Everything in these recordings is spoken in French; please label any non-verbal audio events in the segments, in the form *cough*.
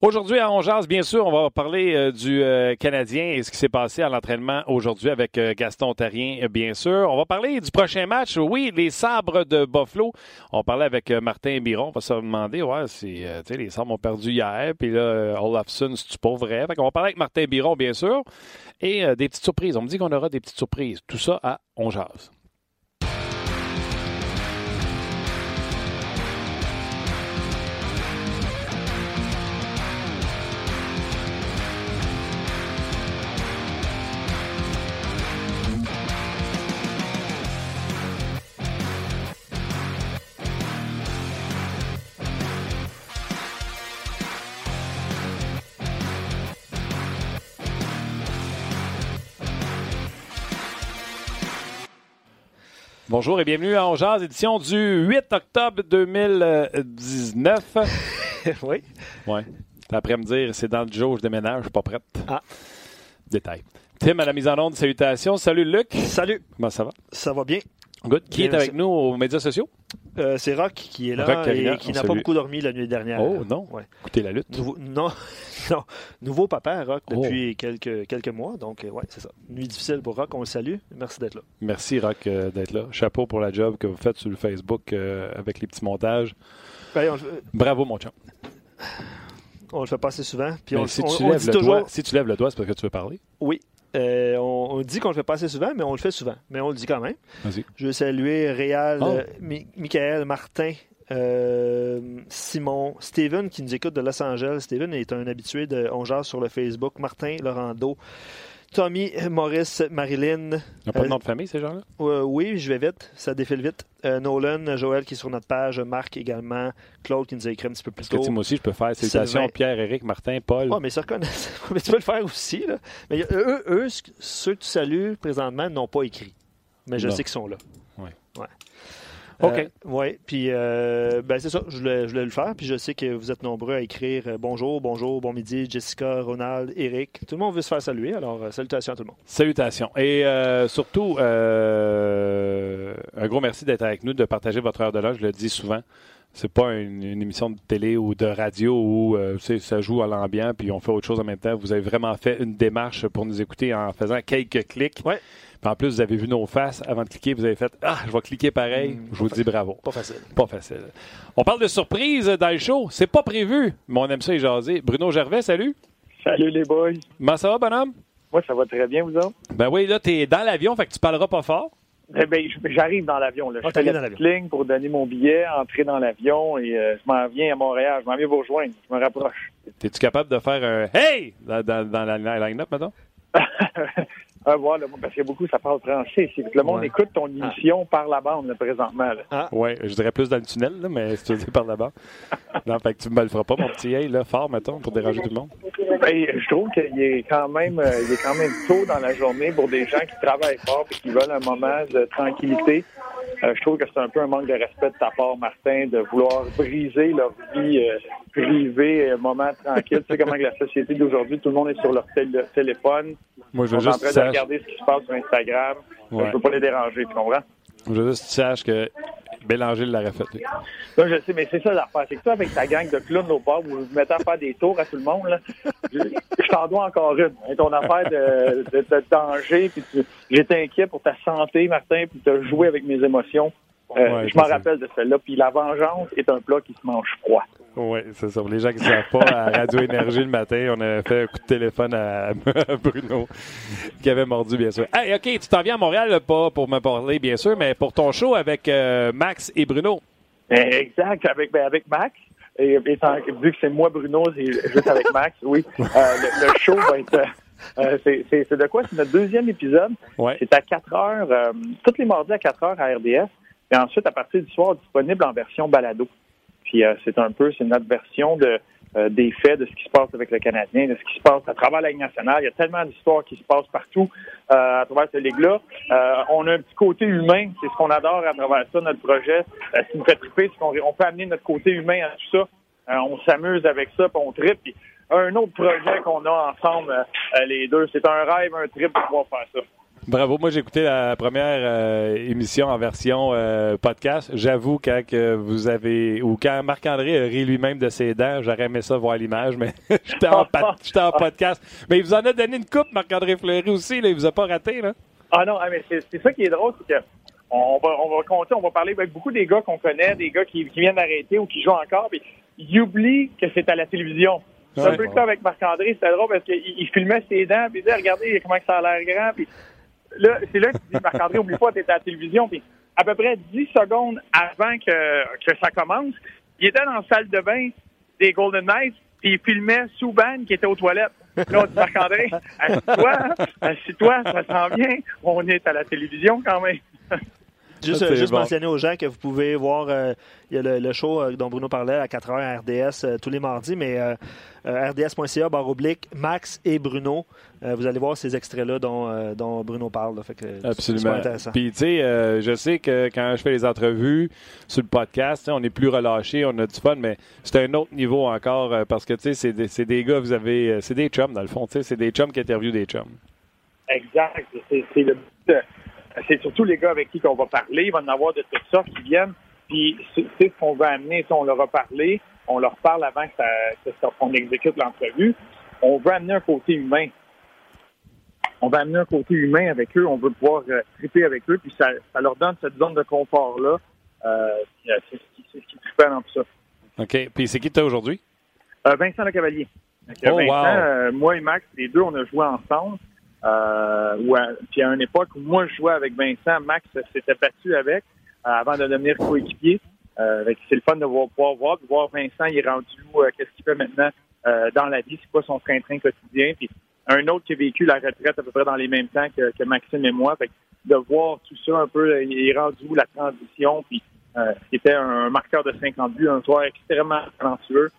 Aujourd'hui à Ongeance, bien sûr, on va parler euh, du euh, Canadien et ce qui s'est passé à l'entraînement aujourd'hui avec euh, Gaston Tarien, bien sûr. On va parler du prochain match. Oui, les sabres de Buffalo. On parlait avec Martin Biron. On va se demander, ouais, les sabres ont perdu hier, puis là, Olafson, c'est pas vrai? on va parler avec Martin Biron, bien sûr. Et des petites surprises. On me dit qu'on aura des petites surprises. Tout ça à Ongeance. Bonjour et bienvenue à Ongeaz, édition du 8 octobre 2019. *laughs* oui. Oui. Après me dire, c'est dans le jour, je déménage, je suis pas prête. Ah. Détail. Tim à la mise en onde, salutations. Salut Luc. Salut. Comment ça va? Ça va bien. Good. Qui est avec nous aux médias sociaux? Euh, c'est Rock qui est là et qui n'a pas beaucoup dormi la nuit dernière. Oh non. Ouais. Écoutez la lutte. non, *laughs* non. Nouveau papa, Rock, oh. depuis quelques, quelques mois. Donc, euh, ouais, c'est ça. Nuit difficile pour Rock. On le salue. Merci d'être là. Merci, Rock, euh, d'être là. Chapeau pour la job que vous faites sur le Facebook avec les petits montages. Ben, Bravo, mon chum. On le fait pas assez souvent. Puis on, si, tu lèves le doigt, si tu lèves le doigt, c'est parce que tu veux parler? Oui. Euh, on, dit qu'on le fait pas assez souvent, mais on le fait souvent. Mais on le dit quand même. Je veux saluer Réal, oh. euh, Michael, Martin, euh, Simon, Steven qui nous écoute de Los Angeles. Steven est un habitué de On sur le Facebook. Martin Laurando. Tommy, Maurice, Marilyn. Il n'y a pas de nom de famille, ces gens-là? oui, je vais vite. Ça défile vite. Nolan, Joël qui est sur notre page, Marc également, Claude qui nous a écrit un petit peu plus tôt. Que, moi aussi, je peux faire salutations Pierre, Éric, Martin, Paul. Oui, mais ça reconnaît. *laughs* mais tu peux le faire aussi. Là. Mais eux, eux, ceux que tu salues présentement n'ont pas écrit. Mais je sais qu'ils sont là. Oui. Ouais. OK. Euh, oui, puis euh, ben c'est ça, je voulais, je voulais, le faire. Puis je sais que vous êtes nombreux à écrire euh, bonjour, bonjour, bon midi, Jessica, Ronald, Eric. Tout le monde veut se faire saluer, alors salutations à tout le monde. Salutations. Et surtout, un gros merci d'être avec nous, de partager votre heure de l'âge. Je le dis souvent. C'est pas une, émission de télé ou de radio où ça joue à l'ambiance puis on fait autre chose en même temps. Vous avez vraiment fait une démarche pour nous écouter en faisant quelques clics. Ouais en plus, vous avez vu nos faces avant de cliquer. Vous avez fait Ah, je vais cliquer pareil. Mm, je vous dis bravo. Pas facile. Pas facile. On parle de surprise dans le show. C'est pas prévu, mais on aime ça et jaser. Bruno Gervais, salut. Salut les boys. Comment ça va, bonhomme? Moi, ça va très bien, vous autres? Ben oui, là, t'es dans l'avion, fait que tu parleras pas fort. Eh ben, j'arrive dans l'avion. je fais la ligne pour donner mon billet, entrer dans l'avion et euh, je m'en viens à Montréal. Je m'en viens vous rejoindre. Je me rapproche. Es-tu capable de faire un Hey dans, dans la line-up, maintenant? *laughs* Ah, voilà, parce qu'il y a beaucoup, ça parle français. Que le monde écoute ton ah. émission par la bande, présentement. Ah. Oui, je dirais plus dans le tunnel, mais si tu dis par la *laughs* bande. non, fait que tu me le feras pas, mon petit hey, là, fort, mettons, pour déranger tout le monde. Ben, je trouve qu'il est quand même, euh, il est quand même tôt dans la journée pour des gens qui travaillent fort et qui veulent un moment de tranquillité. Euh, je trouve que c'est un peu un manque de respect de ta part, Martin, de vouloir briser leur vie euh, privée, un moment tranquille. tu sais comment la société d'aujourd'hui, tout le monde est sur leur téléphone. Moi, je veux juste en train de regarder ce qui se passe sur Instagram. Je ne peux pas les déranger, tu comprends? Je veux juste que tu saches que Bélanger l'aurait fait. Là, je sais, mais c'est ça l'affaire. C'est que toi, avec ta gang de clowns au bord, vous vous mettez à faire des tours à tout le monde, là, je, t'en dois encore une. ton affaire de, de, danger, puis j'étais inquiet pour ta santé, Martin, puis as joué avec mes émotions. Euh, je m'en rappelle de celle-là. Puis la vengeance est un plat qui se mange froid. Oui, c'est ça. Pour les gens qui ne savent pas, à Radio Énergie le matin, on a fait un coup de téléphone à, *laughs* Bruno qui avait mordu, bien sûr. Hey, OK, tu t'en viens à Montréal, pas pour me parler, bien sûr, mais pour ton show avec euh, Max et Bruno. Exact, avec, ben, avec Max. Et, vu que c'est moi, Bruno, c'est juste avec Max, oui. Euh, le, show va être. c'est de quoi? C'est notre deuxième épisode. C'est à 4 heures, tous les mardis à 4 heures à RDS. Et ensuite, à partir du soir, disponible en version balado. Puis euh, c'est un peu, c'est notre version de, euh, des faits de ce qui se passe avec le Canadien, de ce qui se passe à travers la Ligue nationale. Il y a tellement d'histoires qui se passent partout euh, à travers cette ligue-là. on a un petit côté humain, c'est ce qu'on adore à travers ça, notre projet. ce qui nous fait triper, c'est qu'on on peut amener notre côté humain à tout ça. on s'amuse avec ça, puis on tripe. Un autre projet qu'on a ensemble, les deux, c'est un rêve, un trip de pouvoir faire ça. Bravo. Moi, j'ai écouté la première euh, émission en version euh, podcast. J'avoue, quand vous avez, ou quand Marc-André rit lui-même de ses dents, j'aurais aimé ça voir l'image, mais *laughs* j'étais en, *laughs* en, podcast. Mais il vous en a donné une coupe, Marc-André Fleury aussi. Là. Il vous a pas raté, là? Ah non, ah, mais c'est ça qui est drôle, c'est que on va, on va compter, on va parler avec beaucoup des gars qu'on connaît, des gars qui, viennent d'arrêter ou qui jouent encore, puis ils oublient que c'est à la télévision. C'est un peu ça avec Marc-André, c'était drôle parce qu'il filmait ses dents, puis il disait, regardez comment ça a l'air grand, puis là, c'est là que tu dis, Marc-André, oublie pas, t'es à la télévision, puis à peu près 10 secondes avant que, que ça commence, il était dans la salle de bain des Golden Knights, puis il filmait Souban qui était aux toilettes. Là, on dit, Marc-André, assis-toi, assis-toi, ça sent bien, on est à la télévision quand même. Juste, ah, juste mentionner aux gens que vous pouvez voir, euh, il y a le, show euh, dont Bruno parlait à 4h à RDS euh, tous les mardis, mais rds.ca, barre oblique, Max et Bruno. vous allez voir ces extraits-là dont, dont, Bruno parle. fait que Absolument. intéressant. Puis, tu sais, je sais que quand je fais les entrevues sur le podcast, on est plus relâché, on a du fun, mais c'est un autre niveau encore parce que, tu sais, c'est des, des, gars, vous avez. C'est des chums, dans le fond, tu sais, c'est des chums qui interviewent des chums. Exact. C'est le but c'est surtout les gars avec qui on va parler. Il va en avoir de toutes sortes qui viennent. Puis c'est ce qu'on va amener. on leur a parlé, on leur parle avant qu'on exécute l'entrevue. On veut amener un côté humain. On va amener un côté humain avec eux. On veut pouvoir euh, triper avec eux. Puis ça, leur donne cette zone de confort-là. Euh, c'est ce qui, ce qui dans tout ça. OK. Puis c'est qui tu as aujourd'hui? Euh, Vincent Le Cavalier. oh, Vincent, moi et Max, les deux, on a joué ensemble. Euh, puis à une époque où moi je jouais avec Vincent, Max s'était battu avec euh, avant de devenir coéquipier. Euh, c'est le fun de voir, pouvoir voir, de voir Vincent, il est rendu où, euh, qu'est-ce qu'il fait maintenant euh, dans la vie, c'est quoi son train-train quotidien. Puis un autre qui a vécu la retraite à peu près dans les mêmes temps que, que Maxime et moi. Fait de voir tout ça un peu, il est rendu où la transition, puis euh, c'était un marqueur de 50 buts, un joueur extrêmement talentueux.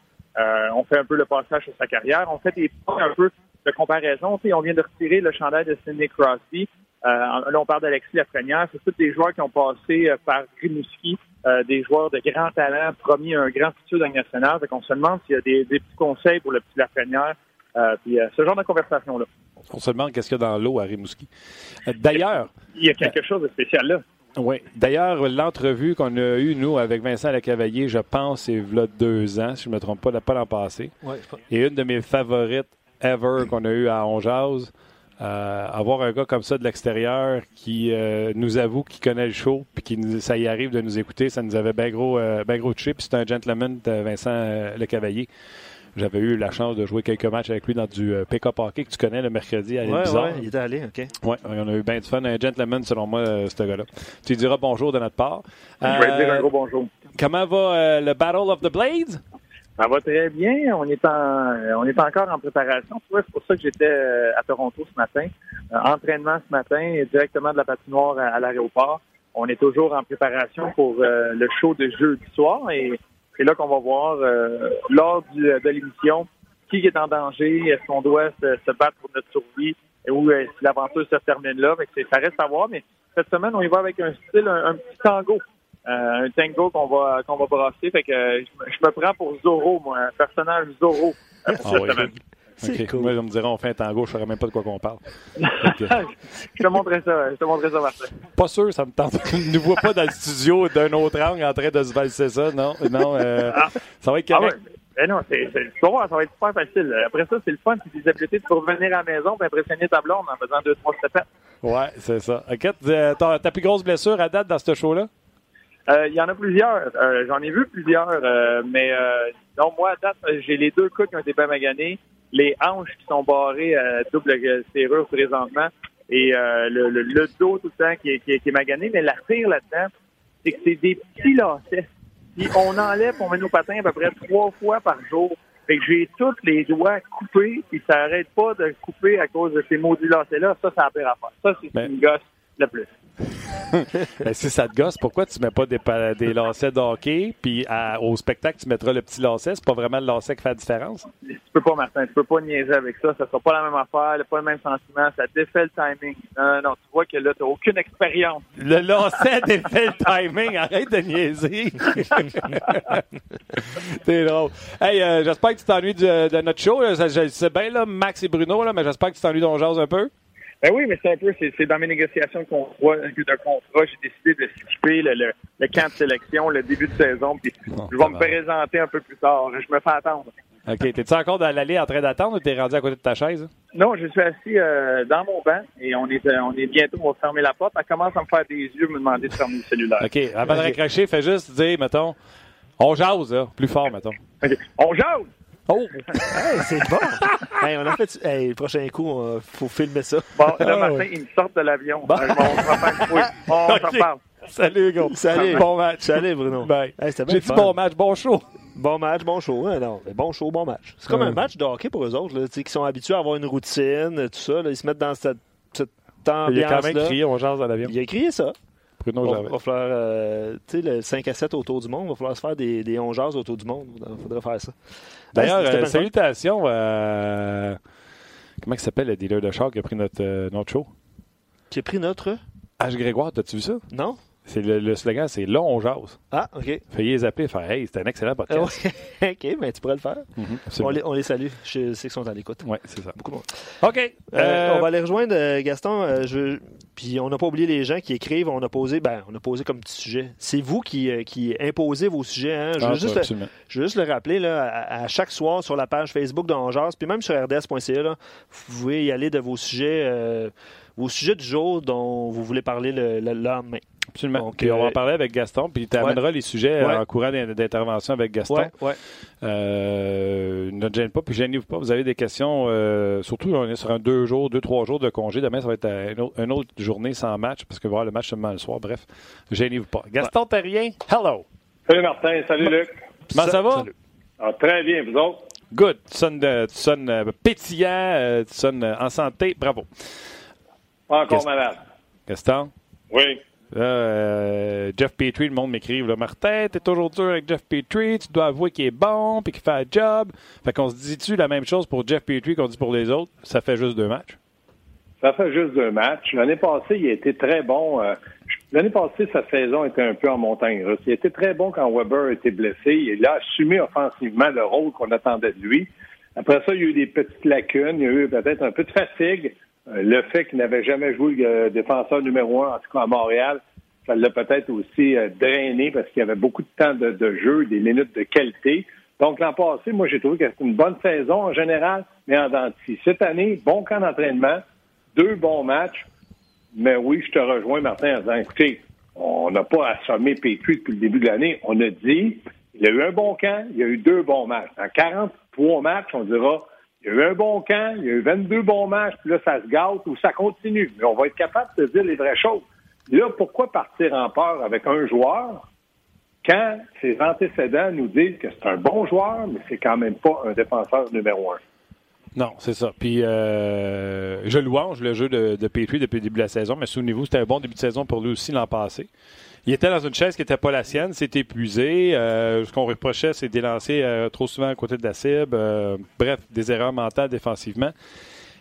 on fait un peu le passage sur sa carrière. On fait des points un peu de comparaison, on vient de retirer le chandail de Sidney Crosby. Euh, là, on parle d'Alexis Lafrenière. C'est tous des joueurs qui ont passé euh, par Rimouski, euh, des joueurs de grand talent, promis un grand futur dans le national. Fait se demande s'il y a des, petits conseils pour le petit Lafrenière. puis ce genre de conversation-là. On se demande qu'est-ce qu'il y a dans l'eau à Rimouski. D'ailleurs... Il y a quelque chose de spécial là. Oui. D'ailleurs, l'entrevue qu'on a eue, nous, avec Vincent Lecavalier, je pense, c'est là deux ans, si je ne me trompe pas, pas l'an passé. Et une de mes favorites ever qu'on a eu à Onjaz. Euh, avoir un gars comme ça de l'extérieur qui euh, nous avoue qu'il connaît le show puis qui ça y arrive de nous écouter, ça nous avait bien gros, euh, ben gros touché. Puis c'est un gentleman, de Vincent Le Cavalier. J'avais eu la chance de jouer quelques matchs avec lui dans du pick-up hockey que tu connais le mercredi à ouais, ouais, il était allé, OK. Oui, on a eu bien du fun. Un gentleman, selon moi, ce gars-là. Tu lui diras bonjour de notre part. Je vais dire un gros bonjour. Comment va le Battle of the Blades? Ça va très bien. On est en, on est encore en préparation. C'est pour ça que j'étais euh, à Toronto ce matin. Euh, entraînement ce matin, directement de la patinoire à, l'aéroport. On est toujours en préparation pour euh, le show de jeudi soir et c'est là qu'on va voir lors de l'émission qui est en danger, est-ce qu'on doit se, battre pour notre survie? Ou si l'aventure se termine là? ça reste à voir, mais cette semaine, on y va avec un style, un petit tango. Euh, un tango qu'on va qu'on va brasser. Fait que euh, je, me prends pour Zorro, moi, un personnage Zorro. Euh, ah c'est cool. Moi, je me dirais, on fait un tango, je ne saurais même pas de quoi qu'on parle. *laughs* je te montrerai ça, je te montrerai ça, Martin. Pas sûr, ça me tente. *laughs* ne nous vois pas dans le studio d'un autre angle en train de se valser ça, non? Non, ah. ça va être correct. Ah ben non, c'est, ça va être super facile. Après ça, c'est le fun, c'est des habiletés de revenir à la maison et impressionner ta blonde en faisant deux, trois steps. Ouais, c'est ça. OK, ta plus grosse blessure à date dans ce show-là? Euh, il y en a plusieurs. Euh, j'en ai vu plusieurs, euh, mais non, moi, à date, j'ai les deux coups qui ont été bien maganés, les hanches qui sont barrées à double serrure présentement, et le, le, dos tout le temps qui est, qui est, magané. Mais la tire là-dedans, c'est que c'est des petits lacets. Puis on enlève, on met nos patins à peu près trois fois par jour. Fait que j'ai tous les doigts coupés, puis ça arrête pas de couper à cause de ces maudits lacets-là. Ça, ça a pire à faire. Ça, c'est ben une gosse le plus. Ben, si ça te gosse, pourquoi tu mets pas des, des lacets de hockey, puis au spectacle, tu mettras le petit lacet? C'est pas vraiment le lacet qui fait la différence? Tu peux pas, Martin. Tu peux pas niaiser avec ça. Ça sera pas la même affaire, pas le même sentiment. Ça défait le timing. Non, non, tu vois que là, tu n'as aucune expérience. Le lacet *laughs* défait le timing. Arrête de niaiser. *laughs* T'es drôle. Hey, euh, j'espère que tu t'ennuies de, notre show. C'est bien, là, Max et Bruno, là, mais j'espère que tu t'ennuies d'On un peu. Ben oui, mais c'est un peu, c'est dans mes négociations de contrat, de contrat j'ai décidé de skipper le, le, le, camp de sélection, le début de saison, puis je vais me présenter un peu plus tard. Je me fais attendre. OK. T'es-tu encore dans l'allée en train d'attendre ou t'es rendu à côté de ta chaise? Non, je suis assis euh, dans mon banc et on est, euh, on est bientôt, on va fermer la porte. Elle commence à me faire des yeux, me demander de fermer le cellulaire. OK. Avant de raccrocher, fais juste dire, mettons, on jase, là, plus fort, mettons. OK. On jase! Oh! *laughs* c'est bon! hey, on a fait. Hey, le prochain coup, il faut filmer ça. Bon, le ah, matin, ils me sortent de l'avion. Bon. on *laughs* On okay. parle. Salut, Hugo. Salut. Bon match. Salut, Bruno. Bye. J'ai dit bon match, bon show. Bon match, bon show. Hein, non, bon show, bon match. C'est comme un match de hockey pour eux autres, là, qui sont habitués à avoir une routine, tout ça. Là, ils se mettent dans cette, cette ambiance. Il a quand même crié, on jase dans l'avion. Il a crié ça. Bruno va, va falloir, euh, tu sais, le 5 à 7 autour du monde, il va falloir se faire des, des 11 autour du monde. Il faudrait faire ça. D'ailleurs, euh, salutations à. Comment il s'appelle le dealer de char qui a pris notre, euh, notre show? Qui a pris notre? H. Grégoire, t'as-tu vu ça? Non. C'est le, slogan, c'est là on jase. Ah, OK. Fayez zapper, faire Hey, c'est un excellent podcast. *laughs* OK, mais tu pourrais le faire. Mm-hmm, on, les, on, les, salue. Je sais qu'ils sont à l'écoute. Oui, c'est ça. Beaucoup de monde. OK. Euh, on va aller rejoindre Gaston. je... Puis on n'a pas oublié les gens qui écrivent. On a posé, ben, on a posé comme petit sujet. C'est vous qui, qui imposez vos sujets. Hein? Je, veux ah, juste le, je, veux juste le, rappeler là, à, chaque soir sur la page Facebook de puis même sur rds.ca, vous pouvez y aller de vos sujets, vos sujets du jour dont vous voulez parler le, le lendemain. Absolument. puis on va en euh, parler avec Gaston, puis tu amèneras les sujets en courant d'intervention avec Gaston. Ouais, euh, ne gêne pas, puis gênez-vous pas. Vous avez des questions, euh, surtout on est sur un deux jours, deux, trois jours de congé. Demain, ça va être une autre, journée sans match, parce que le match seulement le soir. Bref, gênez-vous pas. Gaston rien. hello. Salut Martin, salut Luc. Comment ça, va? Ah, très bien, vous autres? Good. Tu sonnes, pétillant, tu sonnes en santé. Bravo. Pas encore malade. Gaston? Oui. Euh, Jeff Petrie, le monde m'écrive là, Martin, t'es toujours dur avec Jeff Petrie, tu dois avouer qu'il est bon puis qu'il fait un job. Fait qu'on se dit-tu la même chose pour Jeff Petrie qu'on dit pour les autres? Ça fait juste deux matchs. Ça fait juste deux matchs. L'année passée, il a été très bon. Euh, l'année passée, sa saison était un peu en montagne russe. Il était très bon quand Weber était blessé. Il a assumé offensivement le rôle qu'on attendait de lui. Après ça, il y a eu des petites lacunes. Il y a eu peut-être un peu de fatigue. Euh, le fait qu'il n'avait jamais joué le euh, défenseur numéro un, en tout cas à Montréal, ça l'a peut-être aussi euh, drainé parce qu'il y avait beaucoup de temps de, jeu, des minutes de qualité. Donc, l'an passé, moi, j'ai trouvé que c'était une bonne saison en général, mais en dentiste. Cette année, bon camp d'entraînement, deux bons matchs. Mais oui, je te rejoins, Martin, en disant, écoutez, on n'a pas assommé Petrie depuis le début de l'année. On a dit, il y a eu un bon camp, il y a eu deux bons matchs. En 43 matchs, on dira, il y a eu un bon camp, il y a eu 22 bons matchs, puis là, ça se gâte ou ça continue. Mais on va être capable de dire les vraies choses. Là, pourquoi partir en peur avec un joueur quand ses antécédents nous disent que c'est un bon joueur, mais c'est quand même pas un défenseur numéro un? Non, c'est ça. Puis, euh, je louange le jeu de, de depuis le début de la saison, mais souvenez-vous, c'était un bon début de saison pour lui aussi l'an passé. Il était dans une chaise qui n'était pas la sienne, c'était épuisé. Euh, ce qu'on reprochait, c'est d'élancer euh, trop souvent à côté de la cible. Euh, bref, des erreurs mentales défensivement.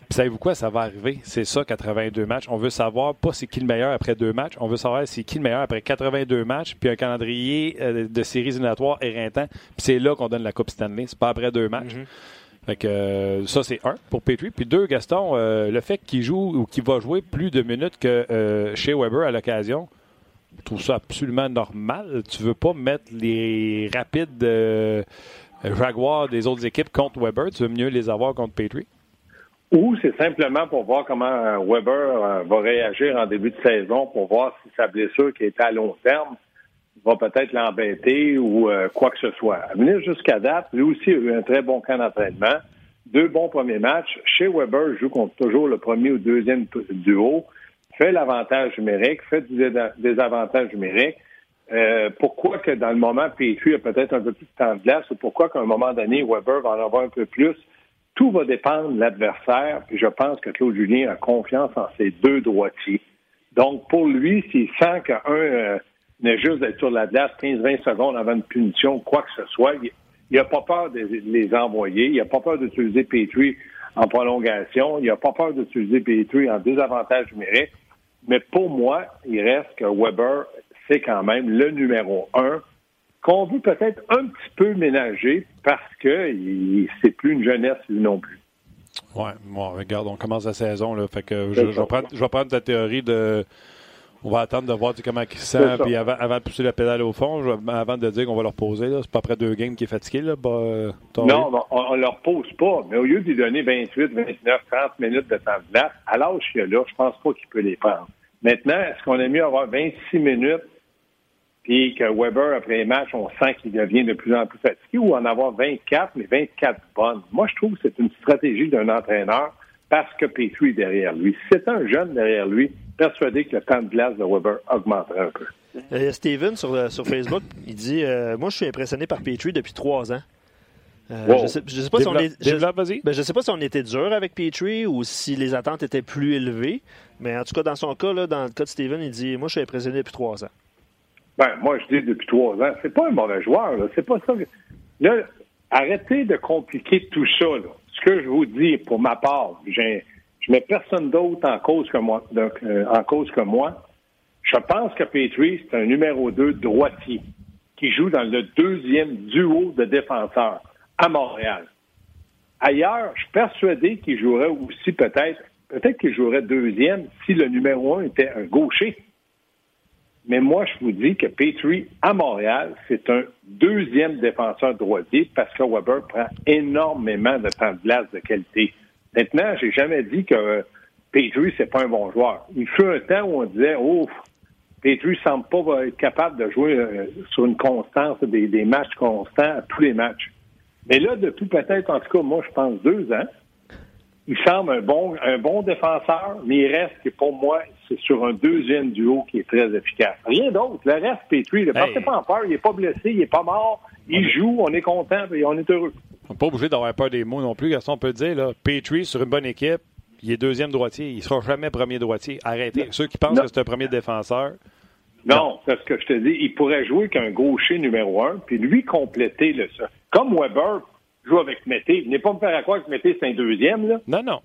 Puis savez-vous quoi, ça va arriver. C'est ça, 82 matchs. On veut savoir pas c'est qui le meilleur après deux matchs. On veut savoir c'est qui le meilleur après 82 matchs, puis un calendrier de séries éliminatoires éreintant. Puis c'est là qu'on donne la Coupe Stanley. C'est pas après deux matchs. Mm-hmm. Fait que ça, c'est un pour Petrie. Puis deux, Gaston, le fait qu'il joue ou qu'il va jouer plus de minutes que chez Weber à l'occasion, trouve ça absolument normal. Tu veux pas mettre les rapides euh, Jaguars des autres équipes contre Weber. Tu veux mieux les avoir contre Petrie? Ou c'est simplement pour voir comment euh, Weber euh, va réagir en début de saison, pour voir si sa blessure qui est à long terme va peut-être l'embêter ou quoi que ce soit. Venir jusqu'à date, lui aussi a eu un très bon camp d'entraînement. Deux bons premiers matchs. Chez Weber, joue contre toujours le premier ou deuxième duo fait l'avantage numérique, fait du désavantage numérique. Euh, pourquoi que dans le moment Petrie a peut-être un peu plus de temps de glace ou pourquoi qu'à un moment donné Weber va en avoir un peu plus, tout va dépendre de l'adversaire. Puis je pense que Claude Julien a confiance en ses deux droitiers. Donc pour lui, s'il sent qu'un euh, n'est juste d'être sur la glace 15-20 secondes avant une punition, quoi que ce soit, il n'a pas peur de les envoyer, il n'a pas peur d'utiliser Petrie en prolongation, il n'a pas peur d'utiliser Petrie en désavantage numérique. Mais pour moi, il reste que Weber, c'est quand même le numéro un qu'on veut peut-être un petit peu ménager parce que c'est plus une jeunesse lui non plus. Oui, bon, regarde, on commence la saison. Là, fait que je, vais prendre, je vais prendre ta théorie de on va attendre de voir comment il se sent. Puis avant, avant, de pousser la pédale au fond, avant de dire qu'on va leur poser, c'est pas après deux games qui est fatigué. Là, bah, non, on, ne leur pose pas. Mais au lieu de lui donner 28, 29, 30 minutes de temps de glace, à l'âge qu'il a là, je pense pas qu'il peut les prendre. Maintenant, est-ce qu'on a mieux avoir 26 minutes puis que Weber, après les matchs, on sent qu'il devient de plus en plus fatigué ou en avoir 24, mais 24 bonnes? Moi, je trouve que c'est une stratégie d'un entraîneur parce que Petrie est derrière lui. C'est un jeune derrière lui, persuadé que le temps de glace de Weber augmenterait un peu. Euh, Steven sur, euh, sur Facebook, il dit euh, Moi, je suis impressionné par Petrie depuis trois ans. Je ne sais, pas si on ben, sais pas si on était dur avec Petrie ou si les attentes étaient plus élevées, mais en tout cas, dans son cas, là, dans le cas de Steven, il dit Moi, je suis impressionné depuis trois ans. Ben, moi, je dis depuis trois ans. C'est pas un mauvais joueur. C'est pas ça. Là, arrêtez de compliquer tout ça. Ce que je vous dis, pour ma part, je mets personne d'autre en cause que moi. Euh, en cause que moi. Je pense que Petrie, c'est un numéro 2 droitier qui joue dans le deuxième duo de défenseurs à Montréal. Ailleurs, je suis persuadé qu'il jouerait aussi peut-être, peut-être qu'il jouerait deuxième si le numéro un était un gaucher. Mais moi, je vous dis que Petrie, à Montréal, c'est un deuxième défenseur droitier parce que Weber prend énormément de temps de glace de qualité. Maintenant, j'ai jamais dit que Petrie, c'est pas un bon joueur. Il fut un temps où on disait, ouf, Petrie semble pas être capable de jouer euh, sur une constance, des, matchs constants à tous les matchs. Mais là, depuis peut-être, en tout cas, moi, je pense deux ans, il semble un bon, un bon défenseur, mais il reste que pour moi, c'est sur un deuxième duo qui est très efficace. Rien d'autre. Le reste, Petrie, ne hey. pas en peur, il n'est pas blessé, il n'est pas mort, il joue, on est content et on est heureux. On n'est pas obligé d'avoir peur des mots non plus, Gaston. On peut dire, là, Petrie, sur une bonne équipe, il est deuxième droitier. Il ne sera jamais premier droitier. Arrêtez. Ceux qui pensent que c'est un premier défenseur. Non, c'est ce que je te dis. Il pourrait jouer qu'un gaucher numéro un, puis lui compléter le ça. Comme Weber joue avec Mété. n'est pas me faire à croire que Mété, c'est un deuxième, là. Non, non.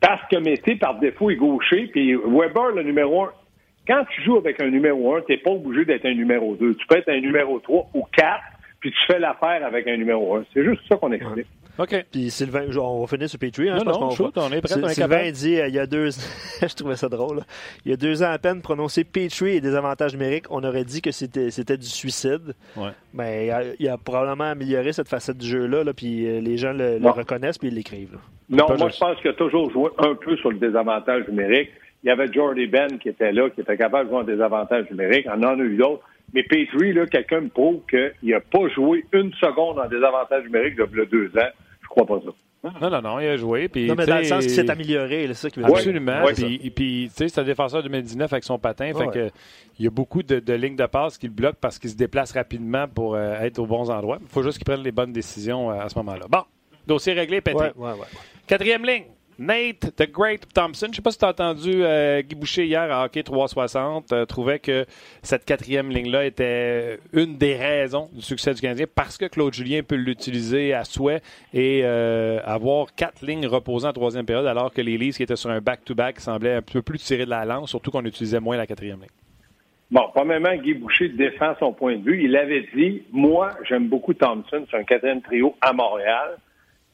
Parce que Mété, par défaut, est gaucher, puis Weber, le numéro un. Quand tu joues avec un numéro un, tu n'es pas obligé d'être un numéro deux. Tu peux être un numéro trois ou quatre puis tu fais l'affaire avec un numéro 1. C'est juste ça qu'on explique. OK. Puis Sylvain, on va finir sur Petrie. Hein, non, non, on, est prêt. Sylvain dit, euh, il y a deux *laughs* je trouvais ça drôle, il y a deux ans à peine, prononcer Petrie et des avantages numériques, on aurait dit que c'était, c'était du suicide. Ouais. Mais il a, probablement amélioré cette facette du jeu-là, là, puis euh, les gens le, reconnaissent puis ils l'écrivent. Non, moi je pense qu'il a toujours joué un peu sur le désavantage numérique. Il y avait Jordy Ben qui était là, qui était capable de jouer en désavantage numérique. On en a eu d'autres. Mais Petrie, là, quelqu'un me prouve qu'il n'a pas joué une seconde en désavantage numérique depuis deux ans. Je crois pas ça. Non, non, non, il a joué. Puis, non, mais dans le sens qu'il s'est amélioré, c'est ça qui veut dire. Absolument. puis, tu sais, c'est un défenseur 2019 avec son patin. Fait que, il y a beaucoup de, lignes de passe qu'il bloque parce qu'il se déplace rapidement pour euh, être aux bons endroits. Il faut juste qu'il prenne les bonnes décisions euh, à ce moment-là. Bon, dossier réglé, Pété. Quatrième ligne. Nate, The Great Thompson. Je ne sais pas si tu as entendu euh, Guy Boucher hier à Hockey 360 euh, trouvait que cette quatrième ligne-là était une des raisons du succès du Canadien parce que Claude Julien peut l'utiliser à souhait et euh, avoir quatre lignes reposant en troisième période alors que les Leafs qui étaient sur un back-to-back semblaient un peu plus tirés de la lance, surtout qu'on utilisait moins la quatrième ligne. Bon, premièrement, Guy Boucher défend son point de vue. Il avait dit, moi, j'aime beaucoup Thompson, c'est un quatrième trio à Montréal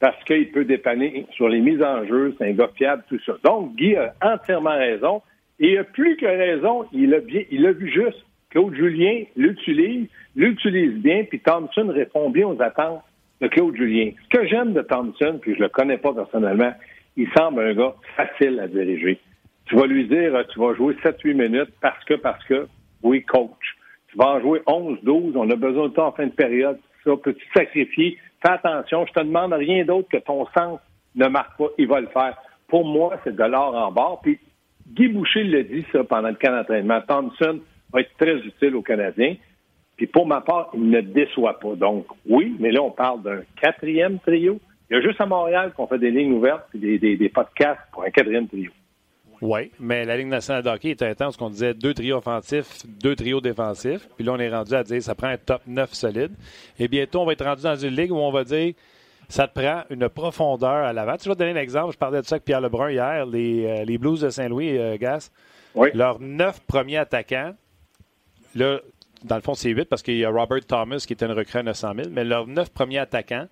parce qu'il peut dépanner sur les mises en jeu, c'est un gars fiable, tout ça. Donc, Guy a entièrement raison. Et il a plus que raison, il a, bien, il a vu juste. Claude Julien l'utilise, l'utilise bien, puis Thompson répond bien aux attentes de Claude Julien. Ce que j'aime de Thompson, puis je le connais pas personnellement, il semble un gars facile à diriger. Tu vas lui dire, tu vas jouer 7-8 minutes parce que, parce que, oui, coach. Tu vas en jouer 11-12, on a besoin de temps en fin de période. Ça, peux-tu sacrifier fais attention, je te demande rien d'autre que ton sens ne marque pas, il va le faire. Pour moi, c'est de l'or en bord. Puis Guy Boucher l'a dit ça pendant le camp d'entraînement. Thompson va être très utile aux Canadiens. Puis pour ma part, il ne déçoit pas. Donc oui, mais là, on parle d'un quatrième trio. Il y a juste à Montréal qu'on fait des lignes ouvertes et des podcasts pour un quatrième trio. Oui, mais la Ligue nationale de hockey est intense. qu'on disait deux trios offensifs, deux trios défensifs. Puis là, on est rendu à dire ça prend un top 9 solide. Et bientôt, on va être rendu dans une ligue où on va dire ça te prend une profondeur à l'avant. Tu vas te donner un exemple. Je parlais de ça avec Pierre Lebrun hier. Les, euh, les Blues de Saint-Louis, euh, Gas, oui. leurs neuf premiers attaquants, là, dans le fond, c'est huit parce qu'il y a Robert Thomas qui était un recrue à 900 000, mais leurs neuf premiers attaquants